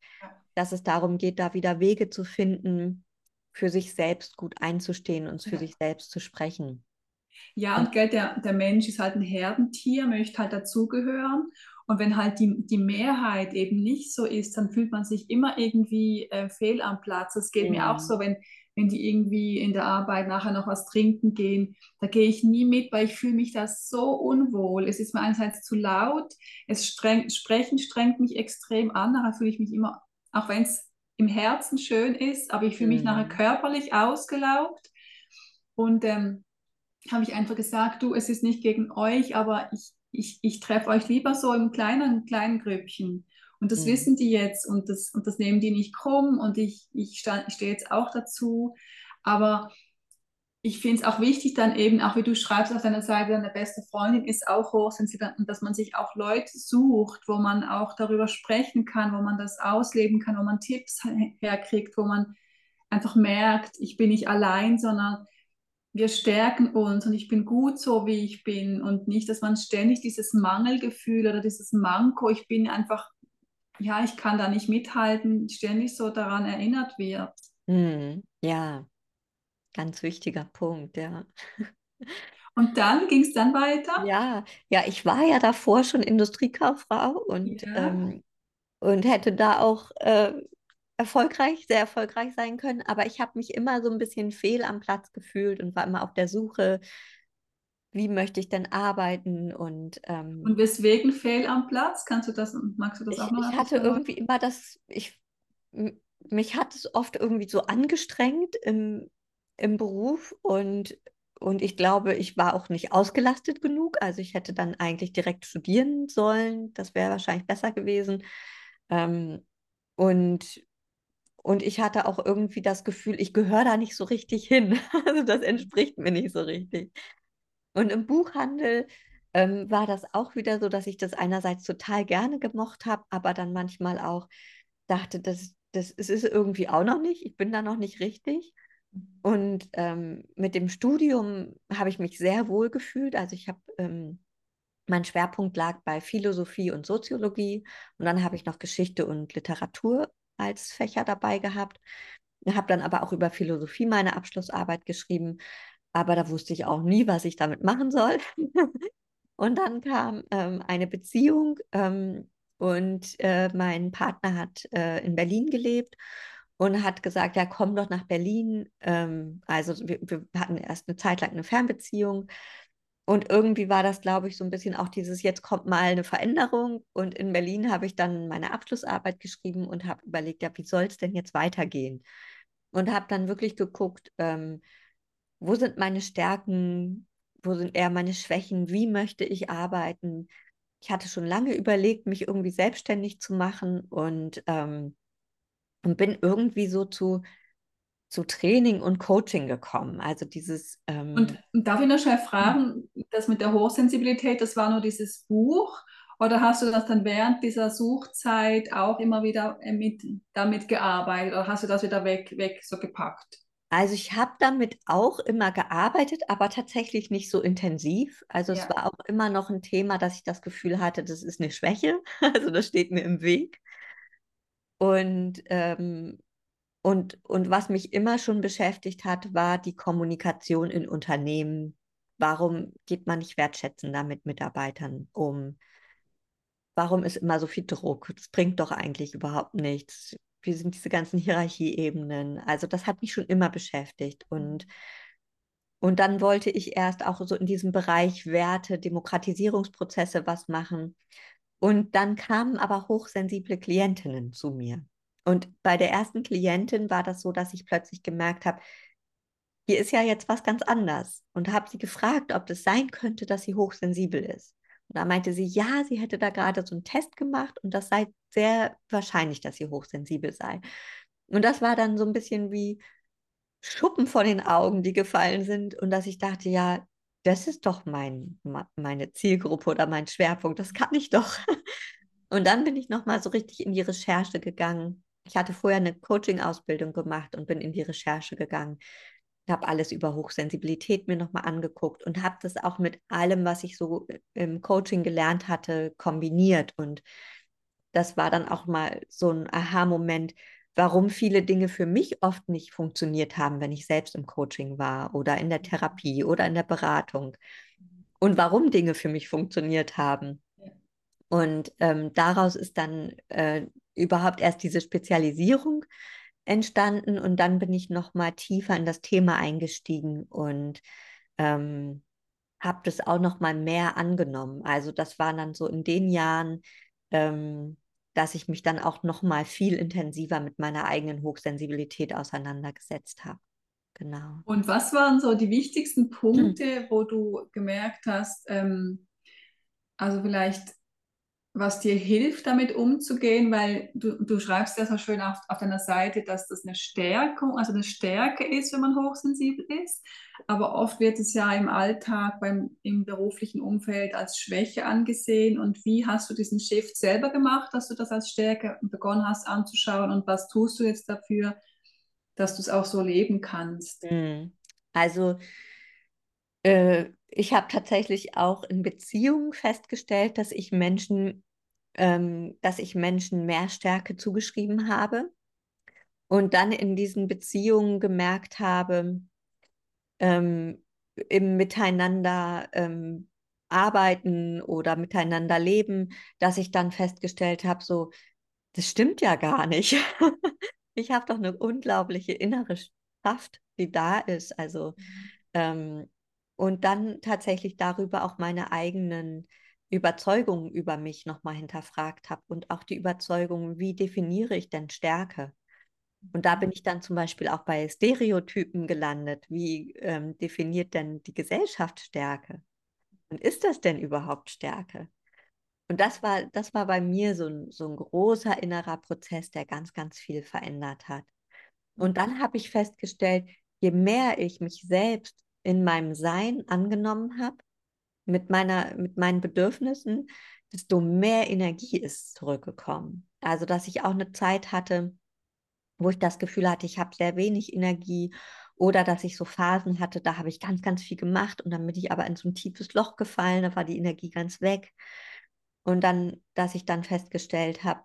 dass es darum geht, da wieder Wege zu finden, für sich selbst gut einzustehen und für ja. sich selbst zu sprechen.
Ja, und gell, der, der Mensch ist halt ein Herdentier, möchte halt dazugehören. Und wenn halt die, die Mehrheit eben nicht so ist, dann fühlt man sich immer irgendwie äh, fehl am Platz. Das geht mhm. mir auch mhm. so, wenn, wenn die irgendwie in der Arbeit nachher noch was trinken gehen. Da gehe ich nie mit, weil ich fühle mich da so unwohl. Es ist mir einerseits zu laut, es streng, Sprechen strengt mich extrem an, nachher fühle ich mich immer, auch wenn es im Herzen schön ist, aber ich fühle mich mhm. nachher körperlich ausgelaugt. Und ähm, habe ich einfach gesagt, du, es ist nicht gegen euch, aber ich, ich, ich treffe euch lieber so im kleinen, kleinen Grüppchen. Und das mhm. wissen die jetzt und das, und das nehmen die nicht krumm und ich, ich, stehe jetzt auch dazu. Aber ich finde es auch wichtig, dann eben, auch wie du schreibst auf deiner Seite, deine beste Freundin ist auch hochsensibel und dass man sich auch Leute sucht, wo man auch darüber sprechen kann, wo man das ausleben kann, wo man Tipps herkriegt, wo man einfach merkt, ich bin nicht allein, sondern wir stärken uns und ich bin gut so, wie ich bin und nicht, dass man ständig dieses Mangelgefühl oder dieses Manko, ich bin einfach, ja, ich kann da nicht mithalten, ständig so daran erinnert wird.
Mm, ja, ganz wichtiger Punkt, ja.
Und dann ging es dann weiter?
Ja, ja, ich war ja davor schon Industriekauffrau und, ja. ähm, und hätte da auch äh, erfolgreich, sehr erfolgreich sein können, aber ich habe mich immer so ein bisschen fehl am Platz gefühlt und war immer auf der Suche, wie möchte ich denn arbeiten und ähm,
und weswegen fehl am Platz? Kannst du das, magst du das
ich,
auch noch?
Ich hatte irgendwie immer das, ich mich hat es oft irgendwie so angestrengt im, im Beruf und und ich glaube, ich war auch nicht ausgelastet genug. Also ich hätte dann eigentlich direkt studieren sollen. Das wäre wahrscheinlich besser gewesen. Ähm, und und ich hatte auch irgendwie das Gefühl, ich gehöre da nicht so richtig hin. Also das entspricht mir nicht so richtig. Und im Buchhandel ähm, war das auch wieder so, dass ich das einerseits total gerne gemocht habe, aber dann manchmal auch dachte, das, das ist es irgendwie auch noch nicht. Ich bin da noch nicht richtig. Und ähm, mit dem Studium habe ich mich sehr wohl gefühlt. Also ich habe, ähm, mein Schwerpunkt lag bei Philosophie und Soziologie und dann habe ich noch Geschichte und Literatur als Fächer dabei gehabt. Habe dann aber auch über Philosophie meine Abschlussarbeit geschrieben, aber da wusste ich auch nie, was ich damit machen soll. und dann kam ähm, eine Beziehung ähm, und äh, mein Partner hat äh, in Berlin gelebt und hat gesagt, ja, komm doch nach Berlin. Ähm, also wir, wir, hatten erst eine Zeit lang eine Fernbeziehung und irgendwie war das, glaube ich, so ein bisschen auch dieses, jetzt kommt mal eine Veränderung. Und in Berlin habe ich dann meine Abschlussarbeit geschrieben und habe überlegt, ja, wie soll es denn jetzt weitergehen? Und habe dann wirklich geguckt, ähm, wo sind meine Stärken, wo sind eher meine Schwächen, wie möchte ich arbeiten. Ich hatte schon lange überlegt, mich irgendwie selbstständig zu machen und, ähm, und bin irgendwie so zu zu Training und Coaching gekommen. Also dieses. Ähm
und, und darf ich noch schnell fragen, das mit der Hochsensibilität, das war nur dieses Buch oder hast du das dann während dieser Suchzeit auch immer wieder äh, mit, damit gearbeitet oder hast du das wieder weg, weg so gepackt?
Also ich habe damit auch immer gearbeitet, aber tatsächlich nicht so intensiv. Also ja. es war auch immer noch ein Thema, dass ich das Gefühl hatte, das ist eine Schwäche. Also das steht mir im Weg. Und ähm, und, und was mich immer schon beschäftigt hat, war die Kommunikation in Unternehmen. Warum geht man nicht wertschätzender mit Mitarbeitern um? Warum ist immer so viel Druck? Das bringt doch eigentlich überhaupt nichts. Wie sind diese ganzen Hierarchieebenen? Also das hat mich schon immer beschäftigt. Und, und dann wollte ich erst auch so in diesem Bereich Werte, Demokratisierungsprozesse was machen. Und dann kamen aber hochsensible Klientinnen zu mir. Und bei der ersten Klientin war das so, dass ich plötzlich gemerkt habe, hier ist ja jetzt was ganz anders. Und habe sie gefragt, ob das sein könnte, dass sie hochsensibel ist. Und da meinte sie, ja, sie hätte da gerade so einen Test gemacht und das sei sehr wahrscheinlich, dass sie hochsensibel sei. Und das war dann so ein bisschen wie Schuppen von den Augen, die gefallen sind. Und dass ich dachte, ja, das ist doch mein, meine Zielgruppe oder mein Schwerpunkt, das kann ich doch. Und dann bin ich nochmal so richtig in die Recherche gegangen ich hatte vorher eine Coaching-Ausbildung gemacht und bin in die Recherche gegangen. Habe alles über Hochsensibilität mir nochmal angeguckt und habe das auch mit allem, was ich so im Coaching gelernt hatte, kombiniert. Und das war dann auch mal so ein Aha-Moment, warum viele Dinge für mich oft nicht funktioniert haben, wenn ich selbst im Coaching war oder in der Therapie oder in der Beratung. Und warum Dinge für mich funktioniert haben. Und ähm, daraus ist dann äh, überhaupt erst diese Spezialisierung entstanden und dann bin ich noch mal tiefer in das Thema eingestiegen und ähm, habe das auch noch mal mehr angenommen. Also das war dann so in den Jahren, ähm, dass ich mich dann auch noch mal viel intensiver mit meiner eigenen Hochsensibilität auseinandergesetzt habe. Genau.
Und was waren so die wichtigsten Punkte, hm. wo du gemerkt hast, ähm, also vielleicht was dir hilft, damit umzugehen, weil du, du schreibst ja so schön auf, auf deiner Seite, dass das eine Stärkung, also eine Stärke ist, wenn man hochsensibel ist. Aber oft wird es ja im Alltag, beim, im beruflichen Umfeld als Schwäche angesehen. Und wie hast du diesen Shift selber gemacht, dass du das als Stärke begonnen hast anzuschauen? Und was tust du jetzt dafür, dass du es auch so leben kannst?
Hm. Also, äh, ich habe tatsächlich auch in Beziehungen festgestellt, dass ich Menschen ähm, dass ich Menschen mehr Stärke zugeschrieben habe und dann in diesen Beziehungen gemerkt habe, ähm, im Miteinander ähm, arbeiten oder miteinander leben, dass ich dann festgestellt habe, so, das stimmt ja gar nicht. ich habe doch eine unglaubliche innere Kraft, die da ist. Also, ähm, und dann tatsächlich darüber auch meine eigenen Überzeugungen über mich nochmal hinterfragt habe und auch die Überzeugung, wie definiere ich denn Stärke? Und da bin ich dann zum Beispiel auch bei Stereotypen gelandet. Wie ähm, definiert denn die Gesellschaft Stärke? Und ist das denn überhaupt Stärke? Und das war, das war bei mir so ein, so ein großer innerer Prozess, der ganz, ganz viel verändert hat. Und dann habe ich festgestellt, je mehr ich mich selbst in meinem Sein angenommen habe, mit, meiner, mit meinen Bedürfnissen, desto mehr Energie ist zurückgekommen. Also, dass ich auch eine Zeit hatte, wo ich das Gefühl hatte, ich habe sehr wenig Energie oder dass ich so Phasen hatte, da habe ich ganz, ganz viel gemacht und dann bin ich aber in so ein tiefes Loch gefallen, da war die Energie ganz weg. Und dann, dass ich dann festgestellt habe,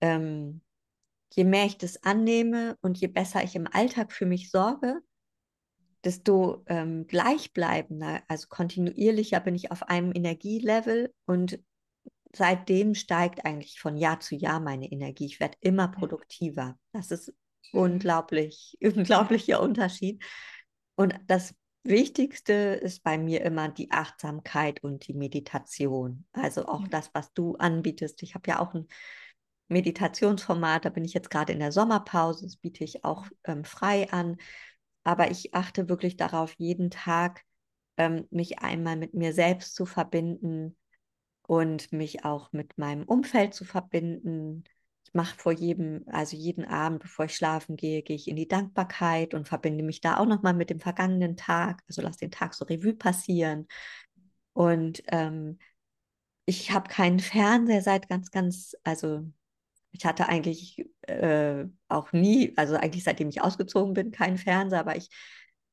ähm, je mehr ich das annehme und je besser ich im Alltag für mich sorge, desto ähm, gleichbleibender, also kontinuierlicher bin ich auf einem Energielevel und seitdem steigt eigentlich von Jahr zu Jahr meine Energie. Ich werde immer produktiver. Das ist unglaublich, unglaublicher Unterschied. Und das Wichtigste ist bei mir immer die Achtsamkeit und die Meditation. Also auch das, was du anbietest. Ich habe ja auch ein Meditationsformat, da bin ich jetzt gerade in der Sommerpause, das biete ich auch ähm, frei an. Aber ich achte wirklich darauf, jeden Tag ähm, mich einmal mit mir selbst zu verbinden und mich auch mit meinem Umfeld zu verbinden. Ich mache vor jedem, also jeden Abend, bevor ich schlafen gehe, gehe ich in die Dankbarkeit und verbinde mich da auch nochmal mit dem vergangenen Tag. Also lass den Tag so Revue passieren. Und ähm, ich habe keinen Fernseher seit ganz, ganz, also ich hatte eigentlich äh, auch nie, also eigentlich seitdem ich ausgezogen bin, keinen Fernseher, aber ich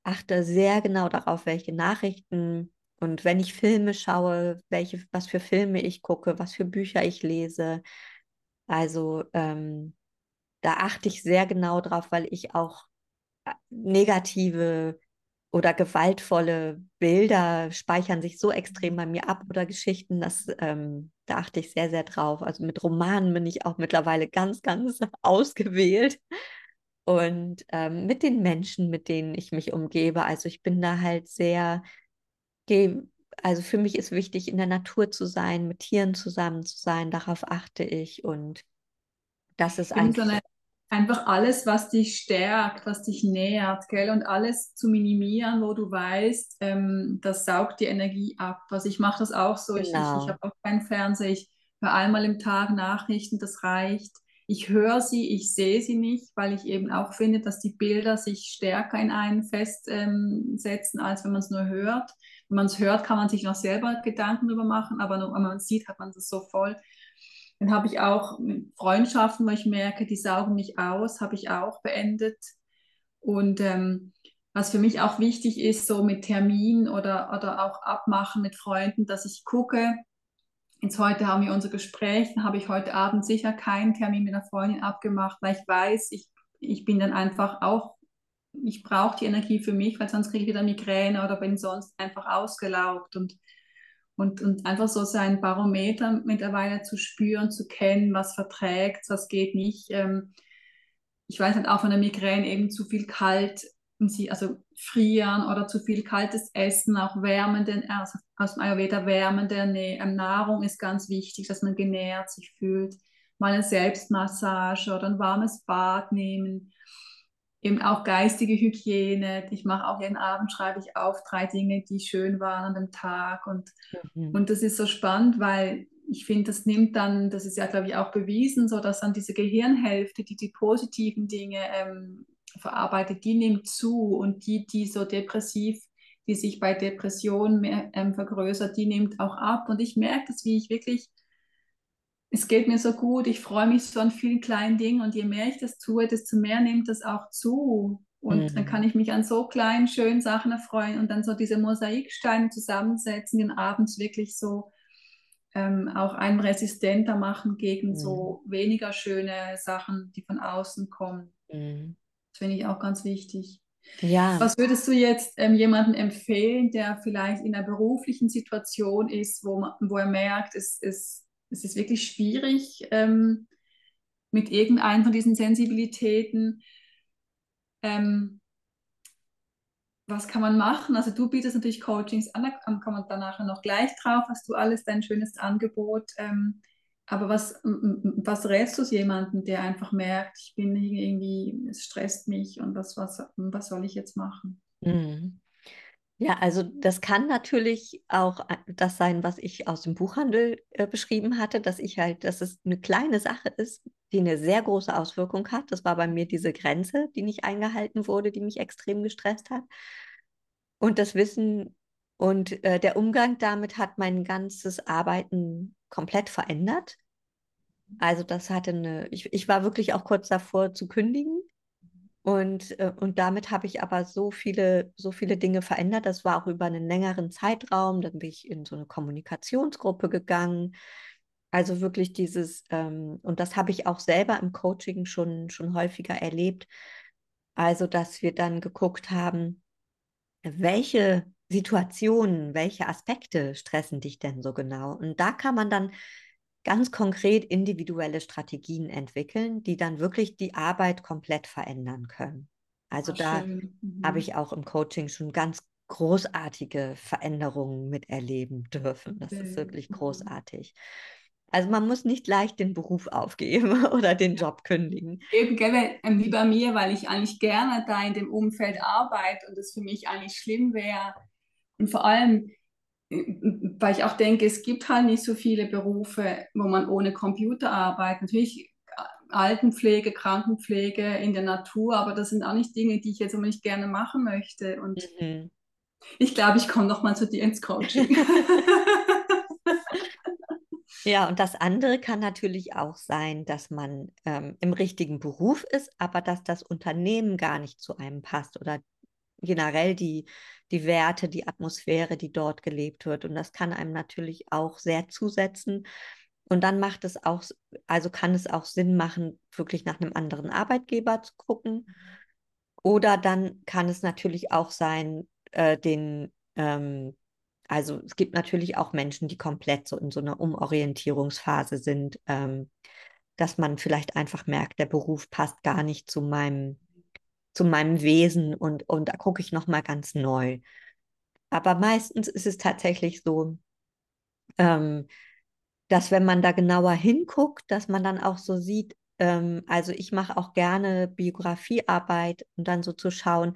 achte sehr genau darauf, welche Nachrichten und wenn ich Filme schaue, welche, was für Filme ich gucke, was für Bücher ich lese. Also ähm, da achte ich sehr genau drauf, weil ich auch äh, negative oder gewaltvolle Bilder speichern sich so extrem bei mir ab oder Geschichten, dass ähm, da achte ich sehr, sehr drauf. Also mit Romanen bin ich auch mittlerweile ganz, ganz ausgewählt. Und ähm, mit den Menschen, mit denen ich mich umgebe. Also ich bin da halt sehr, also für mich ist wichtig, in der Natur zu sein, mit Tieren zusammen zu sein. Darauf achte ich. Und das ist eigentlich. So
einfach alles, was dich stärkt, was dich nährt, gell? Und alles zu minimieren, wo du weißt, ähm, das saugt die Energie ab. Also ich mache das auch so. Genau. Ich, ich, ich genau. habe auch keinen Fernseher. Ich höre einmal im Tag Nachrichten, das reicht. Ich höre sie, ich sehe sie nicht, weil ich eben auch finde, dass die Bilder sich stärker in einen festsetzen, ähm, als wenn man es nur hört. Wenn man es hört, kann man sich noch selber Gedanken darüber machen, aber nur, wenn man es sieht, hat man das so voll. Dann habe ich auch Freundschaften, wo ich merke, die saugen mich aus, habe ich auch beendet. Und ähm, was für mich auch wichtig ist, so mit Termin oder, oder auch Abmachen mit Freunden, dass ich gucke, jetzt heute haben wir unser Gespräch, dann habe ich heute Abend sicher keinen Termin mit einer Freundin abgemacht, weil ich weiß, ich, ich bin dann einfach auch, ich brauche die Energie für mich, weil sonst kriege ich wieder Migräne oder bin sonst einfach ausgelaugt. Und und, und einfach so sein Barometer mittlerweile zu spüren, zu kennen, was verträgt, was geht nicht. Ähm, ich weiß halt auch von der Migräne eben zu viel kalt, also frieren oder zu viel kaltes Essen, auch wärmende, also aus dem Ayurveda wärmende ähm, Nahrung ist ganz wichtig, dass man genährt sich fühlt. Mal eine Selbstmassage oder ein warmes Bad nehmen eben auch geistige Hygiene. Ich mache auch jeden Abend, schreibe ich auf drei Dinge, die schön waren an dem Tag. Und, mhm. und das ist so spannend, weil ich finde, das nimmt dann, das ist ja, glaube ich, auch bewiesen, so dass dann diese Gehirnhälfte, die die positiven Dinge ähm, verarbeitet, die nimmt zu und die, die so depressiv, die sich bei Depressionen mehr, ähm, vergrößert, die nimmt auch ab. Und ich merke das, wie ich wirklich es geht mir so gut, ich freue mich so an vielen kleinen Dingen und je mehr ich das tue, desto mehr nimmt das auch zu. Und mhm. dann kann ich mich an so kleinen, schönen Sachen erfreuen und dann so diese Mosaiksteine zusammensetzen, den abends wirklich so ähm, auch einen resistenter machen gegen mhm. so weniger schöne Sachen, die von außen kommen. Mhm. Das finde ich auch ganz wichtig. Ja. Was würdest du jetzt ähm, jemandem empfehlen, der vielleicht in einer beruflichen Situation ist, wo, man, wo er merkt, es ist es ist wirklich schwierig ähm, mit irgendeiner von diesen Sensibilitäten. Ähm, was kann man machen? Also du bietest natürlich Coachings an, da kann man danach noch gleich drauf, hast du alles dein schönes Angebot. Ähm, aber was, was rätst du jemandem, der einfach merkt, ich bin irgendwie, es stresst mich und was, was, was soll ich jetzt machen?
Mhm. Ja, also das kann natürlich auch äh, das sein, was ich aus dem Buchhandel äh, beschrieben hatte, dass ich halt, dass es eine kleine Sache ist, die eine sehr große Auswirkung hat. Das war bei mir diese Grenze, die nicht eingehalten wurde, die mich extrem gestresst hat. Und das Wissen und äh, der Umgang damit hat mein ganzes Arbeiten komplett verändert. Also das hatte eine, ich, ich war wirklich auch kurz davor zu kündigen und, äh, und damit habe ich aber so viele, so viele Dinge verändert. Das war auch über einen längeren Zeitraum. Dann bin ich in so eine Kommunikationsgruppe gegangen. Also wirklich dieses, ähm, und das habe ich auch selber im Coaching schon, schon häufiger erlebt. Also, dass wir dann geguckt haben, welche Situationen, welche Aspekte stressen dich denn so genau? Und da kann man dann ganz konkret individuelle Strategien entwickeln, die dann wirklich die Arbeit komplett verändern können. Also Ach, da mhm. habe ich auch im Coaching schon ganz großartige Veränderungen miterleben dürfen. Das ist wirklich großartig. Also man muss nicht leicht den Beruf aufgeben oder den Job kündigen.
Eben, gell, ähm, wie bei mir, weil ich eigentlich gerne da in dem Umfeld arbeite und es für mich eigentlich schlimm wäre. Und vor allem, weil ich auch denke, es gibt halt nicht so viele Berufe, wo man ohne Computer arbeitet. Natürlich äh, Altenpflege, Krankenpflege in der Natur, aber das sind auch nicht Dinge, die ich jetzt unbedingt gerne machen möchte. Und mhm. ich glaube, ich komme noch mal zu dir ins Coaching.
Ja, und das andere kann natürlich auch sein, dass man ähm, im richtigen Beruf ist, aber dass das Unternehmen gar nicht zu einem passt oder generell die, die Werte, die Atmosphäre, die dort gelebt wird. Und das kann einem natürlich auch sehr zusetzen. Und dann macht es auch, also kann es auch Sinn machen, wirklich nach einem anderen Arbeitgeber zu gucken. Oder dann kann es natürlich auch sein, äh, den ähm, also es gibt natürlich auch Menschen, die komplett so in so einer Umorientierungsphase sind, ähm, dass man vielleicht einfach merkt, der Beruf passt gar nicht zu meinem, zu meinem Wesen und, und da gucke ich nochmal ganz neu. Aber meistens ist es tatsächlich so, ähm, dass wenn man da genauer hinguckt, dass man dann auch so sieht, ähm, also ich mache auch gerne Biografiearbeit und dann so zu schauen,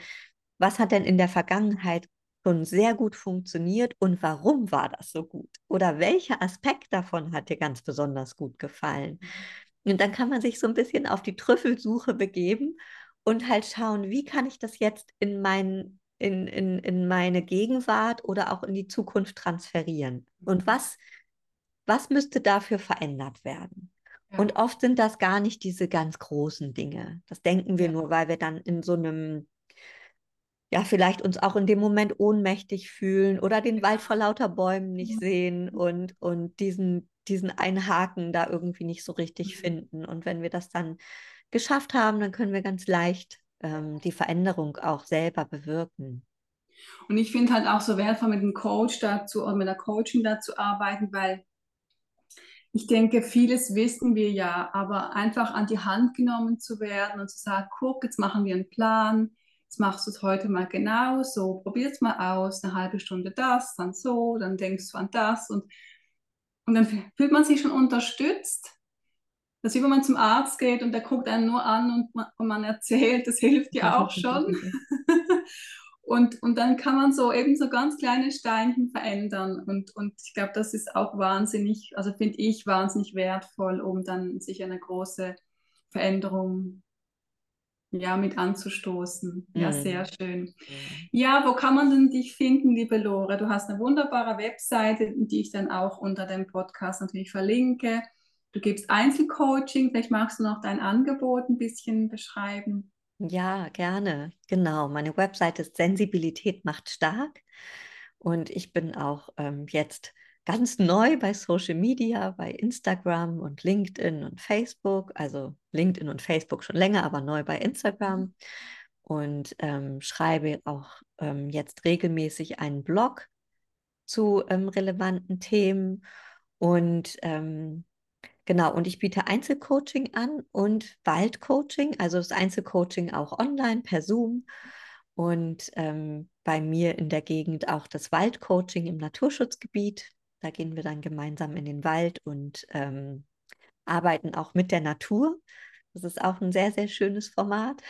was hat denn in der Vergangenheit schon sehr gut funktioniert und warum war das so gut? Oder welcher Aspekt davon hat dir ganz besonders gut gefallen? Und dann kann man sich so ein bisschen auf die Trüffelsuche begeben und halt schauen, wie kann ich das jetzt in, mein, in, in, in meine Gegenwart oder auch in die Zukunft transferieren? Und mhm. was, was müsste dafür verändert werden? Ja. Und oft sind das gar nicht diese ganz großen Dinge. Das denken wir ja. nur, weil wir dann in so einem ja, vielleicht uns auch in dem Moment ohnmächtig fühlen oder den Wald vor lauter Bäumen nicht ja. sehen und, und diesen, diesen einen Haken da irgendwie nicht so richtig mhm. finden. Und wenn wir das dann geschafft haben, dann können wir ganz leicht ähm, die Veränderung auch selber bewirken.
Und ich finde halt auch so wertvoll, mit einem Coach dazu oder mit einer Coaching dazu arbeiten, weil ich denke, vieles wissen wir ja, aber einfach an die Hand genommen zu werden und zu sagen, guck, jetzt machen wir einen Plan, jetzt machst du es heute mal genau so, probier es mal aus, eine halbe Stunde das, dann so, dann denkst du an das und, und dann fühlt man sich schon unterstützt. Das ist wie wenn man zum Arzt geht und der guckt einen nur an und man, und man erzählt, das hilft ja auch schon. und, und dann kann man so eben so ganz kleine Steinchen verändern. Und, und ich glaube, das ist auch wahnsinnig, also finde ich wahnsinnig wertvoll, um dann sich eine große Veränderung ja, mit anzustoßen. Ja, mhm. sehr schön. Ja, wo kann man denn dich finden, liebe Lore? Du hast eine wunderbare Webseite, die ich dann auch unter dem Podcast natürlich verlinke. Du gibst Einzelcoaching, vielleicht magst du noch dein Angebot ein bisschen beschreiben.
Ja, gerne. Genau. Meine Webseite ist Sensibilität macht stark. Und ich bin auch ähm, jetzt ganz neu bei Social Media, bei Instagram und LinkedIn und Facebook. Also LinkedIn und Facebook schon länger, aber neu bei Instagram. Und ähm, schreibe auch ähm, jetzt regelmäßig einen Blog zu ähm, relevanten Themen. Und ähm, genau, und ich biete Einzelcoaching an und Waldcoaching, also das Einzelcoaching auch online per Zoom. Und ähm, bei mir in der Gegend auch das Waldcoaching im Naturschutzgebiet. Da gehen wir dann gemeinsam in den Wald und ähm, arbeiten auch mit der Natur. Das ist auch ein sehr, sehr schönes Format.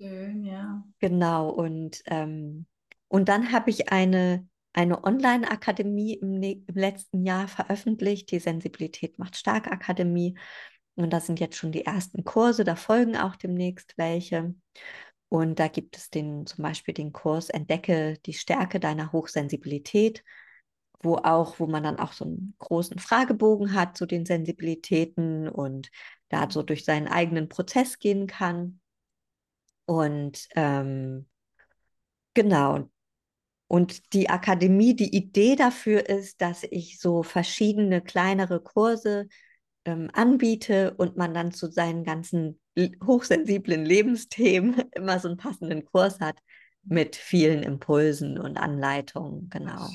Schön, ja.
Genau, und, ähm, und dann habe ich eine, eine Online-Akademie im, im letzten Jahr veröffentlicht, die Sensibilität macht stark Akademie. Und das sind jetzt schon die ersten Kurse, da folgen auch demnächst welche. Und da gibt es den, zum Beispiel den Kurs Entdecke die Stärke deiner Hochsensibilität wo auch, wo man dann auch so einen großen Fragebogen hat zu den Sensibilitäten und da so durch seinen eigenen Prozess gehen kann. Und ähm, genau. Und die Akademie, die Idee dafür ist, dass ich so verschiedene kleinere Kurse ähm, anbiete und man dann zu seinen ganzen hochsensiblen Lebensthemen immer so einen passenden Kurs hat, mit vielen Impulsen und Anleitungen, genau.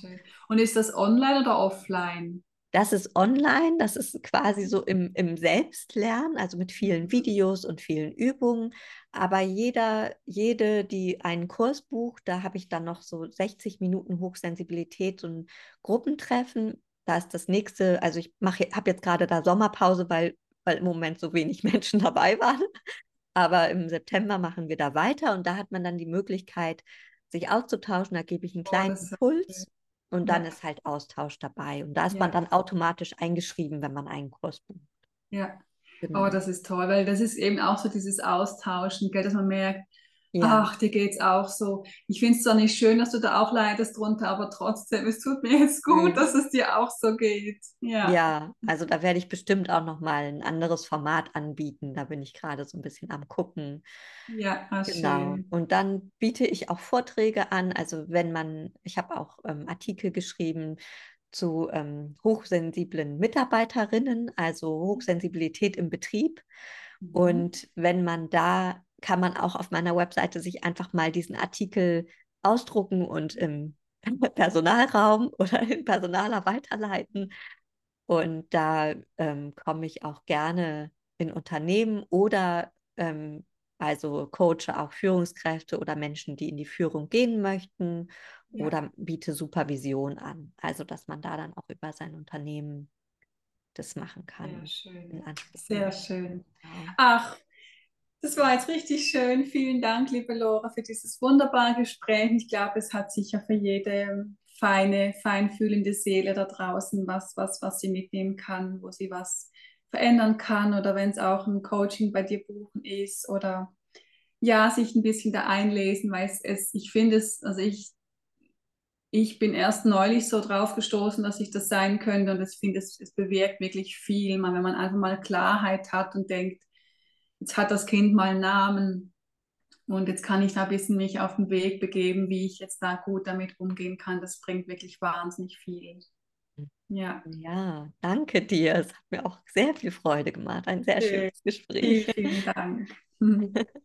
Und ist das online oder offline?
Das ist online, das ist quasi so im, im Selbstlernen, also mit vielen. Videos und vielen Übungen. Aber jeder, jede, die einen Kurs bucht, da habe ich dann noch so 60 Minuten Hochsensibilität und Gruppentreffen. Da ist das nächste, also ich habe jetzt gerade da Sommerpause, weil, weil im Moment so wenig Menschen dabei waren. Aber im September machen wir da weiter und da hat man dann die Möglichkeit, sich auszutauschen. Da gebe ich einen
Oh,
kleinen
schön.
Impuls und dann
Ja,
ist halt Austausch dabei. Und da ist man
ja,
dann automatisch eingeschrieben, wenn man einen Kurs bucht.
ja. Oh,
Genau.
das ist toll, weil das ist eben auch so dieses Austauschen, gell, dass man merkt,
Ja,
ach, dir geht's auch so. Ich finde es zwar nicht schön, dass du da auch leidest drunter, aber trotzdem, es tut mir jetzt gut,
Mhm.
dass es dir auch so geht. Ja,
ja, also da werde ich bestimmt auch noch mal ein anderes Format anbieten. Da bin ich gerade so ein bisschen am gucken.
ja, ah,
Genau.
schön.
Und dann biete ich auch Vorträge an. Also wenn man, ich habe auch ähm, Artikel geschrieben zu ähm, hochsensiblen Mitarbeiterinnen, also Hochsensibilität im Betrieb.
Mhm.
Und wenn man da, kann man auch auf meiner Webseite sich einfach mal diesen Artikel ausdrucken und im Personalraum oder im Personaler weiterleiten. Und da ähm, komme ich auch gerne in Unternehmen oder ähm, also coache auch Führungskräfte oder Menschen, die in die Führung gehen möchten
Ja,
oder biete Supervision an. Also dass man da dann auch über sein Unternehmen das machen
sehr
kann, in
schön. Sehr schön.
Genau.
Ach, das war jetzt richtig schön. Vielen Dank, liebe Laura, für dieses wunderbare Gespräch. Ich glaube, es hat sicher für jede feine, feinfühlende Seele da draußen was, was, was sie mitnehmen kann, wo sie was verändern kann oder wenn es auch ein Coaching bei dir buchen ist oder ja, sich ein bisschen da einlesen, weil es, es ich finde es, also ich, ich bin erst neulich so drauf gestoßen, dass ich das sein könnte und ich finde, es, es bewirkt wirklich viel, wenn man einfach mal Klarheit hat und denkt, jetzt hat das Kind mal einen Namen und jetzt kann ich da ein bisschen mich auf den Weg begeben, wie ich jetzt da gut damit umgehen kann. Das bringt wirklich wahnsinnig viel. Ja,
Ja, danke dir. Es hat mir auch sehr viel Freude gemacht. Ein sehr
schön.
schönes Gespräch.
Vielen, vielen Dank.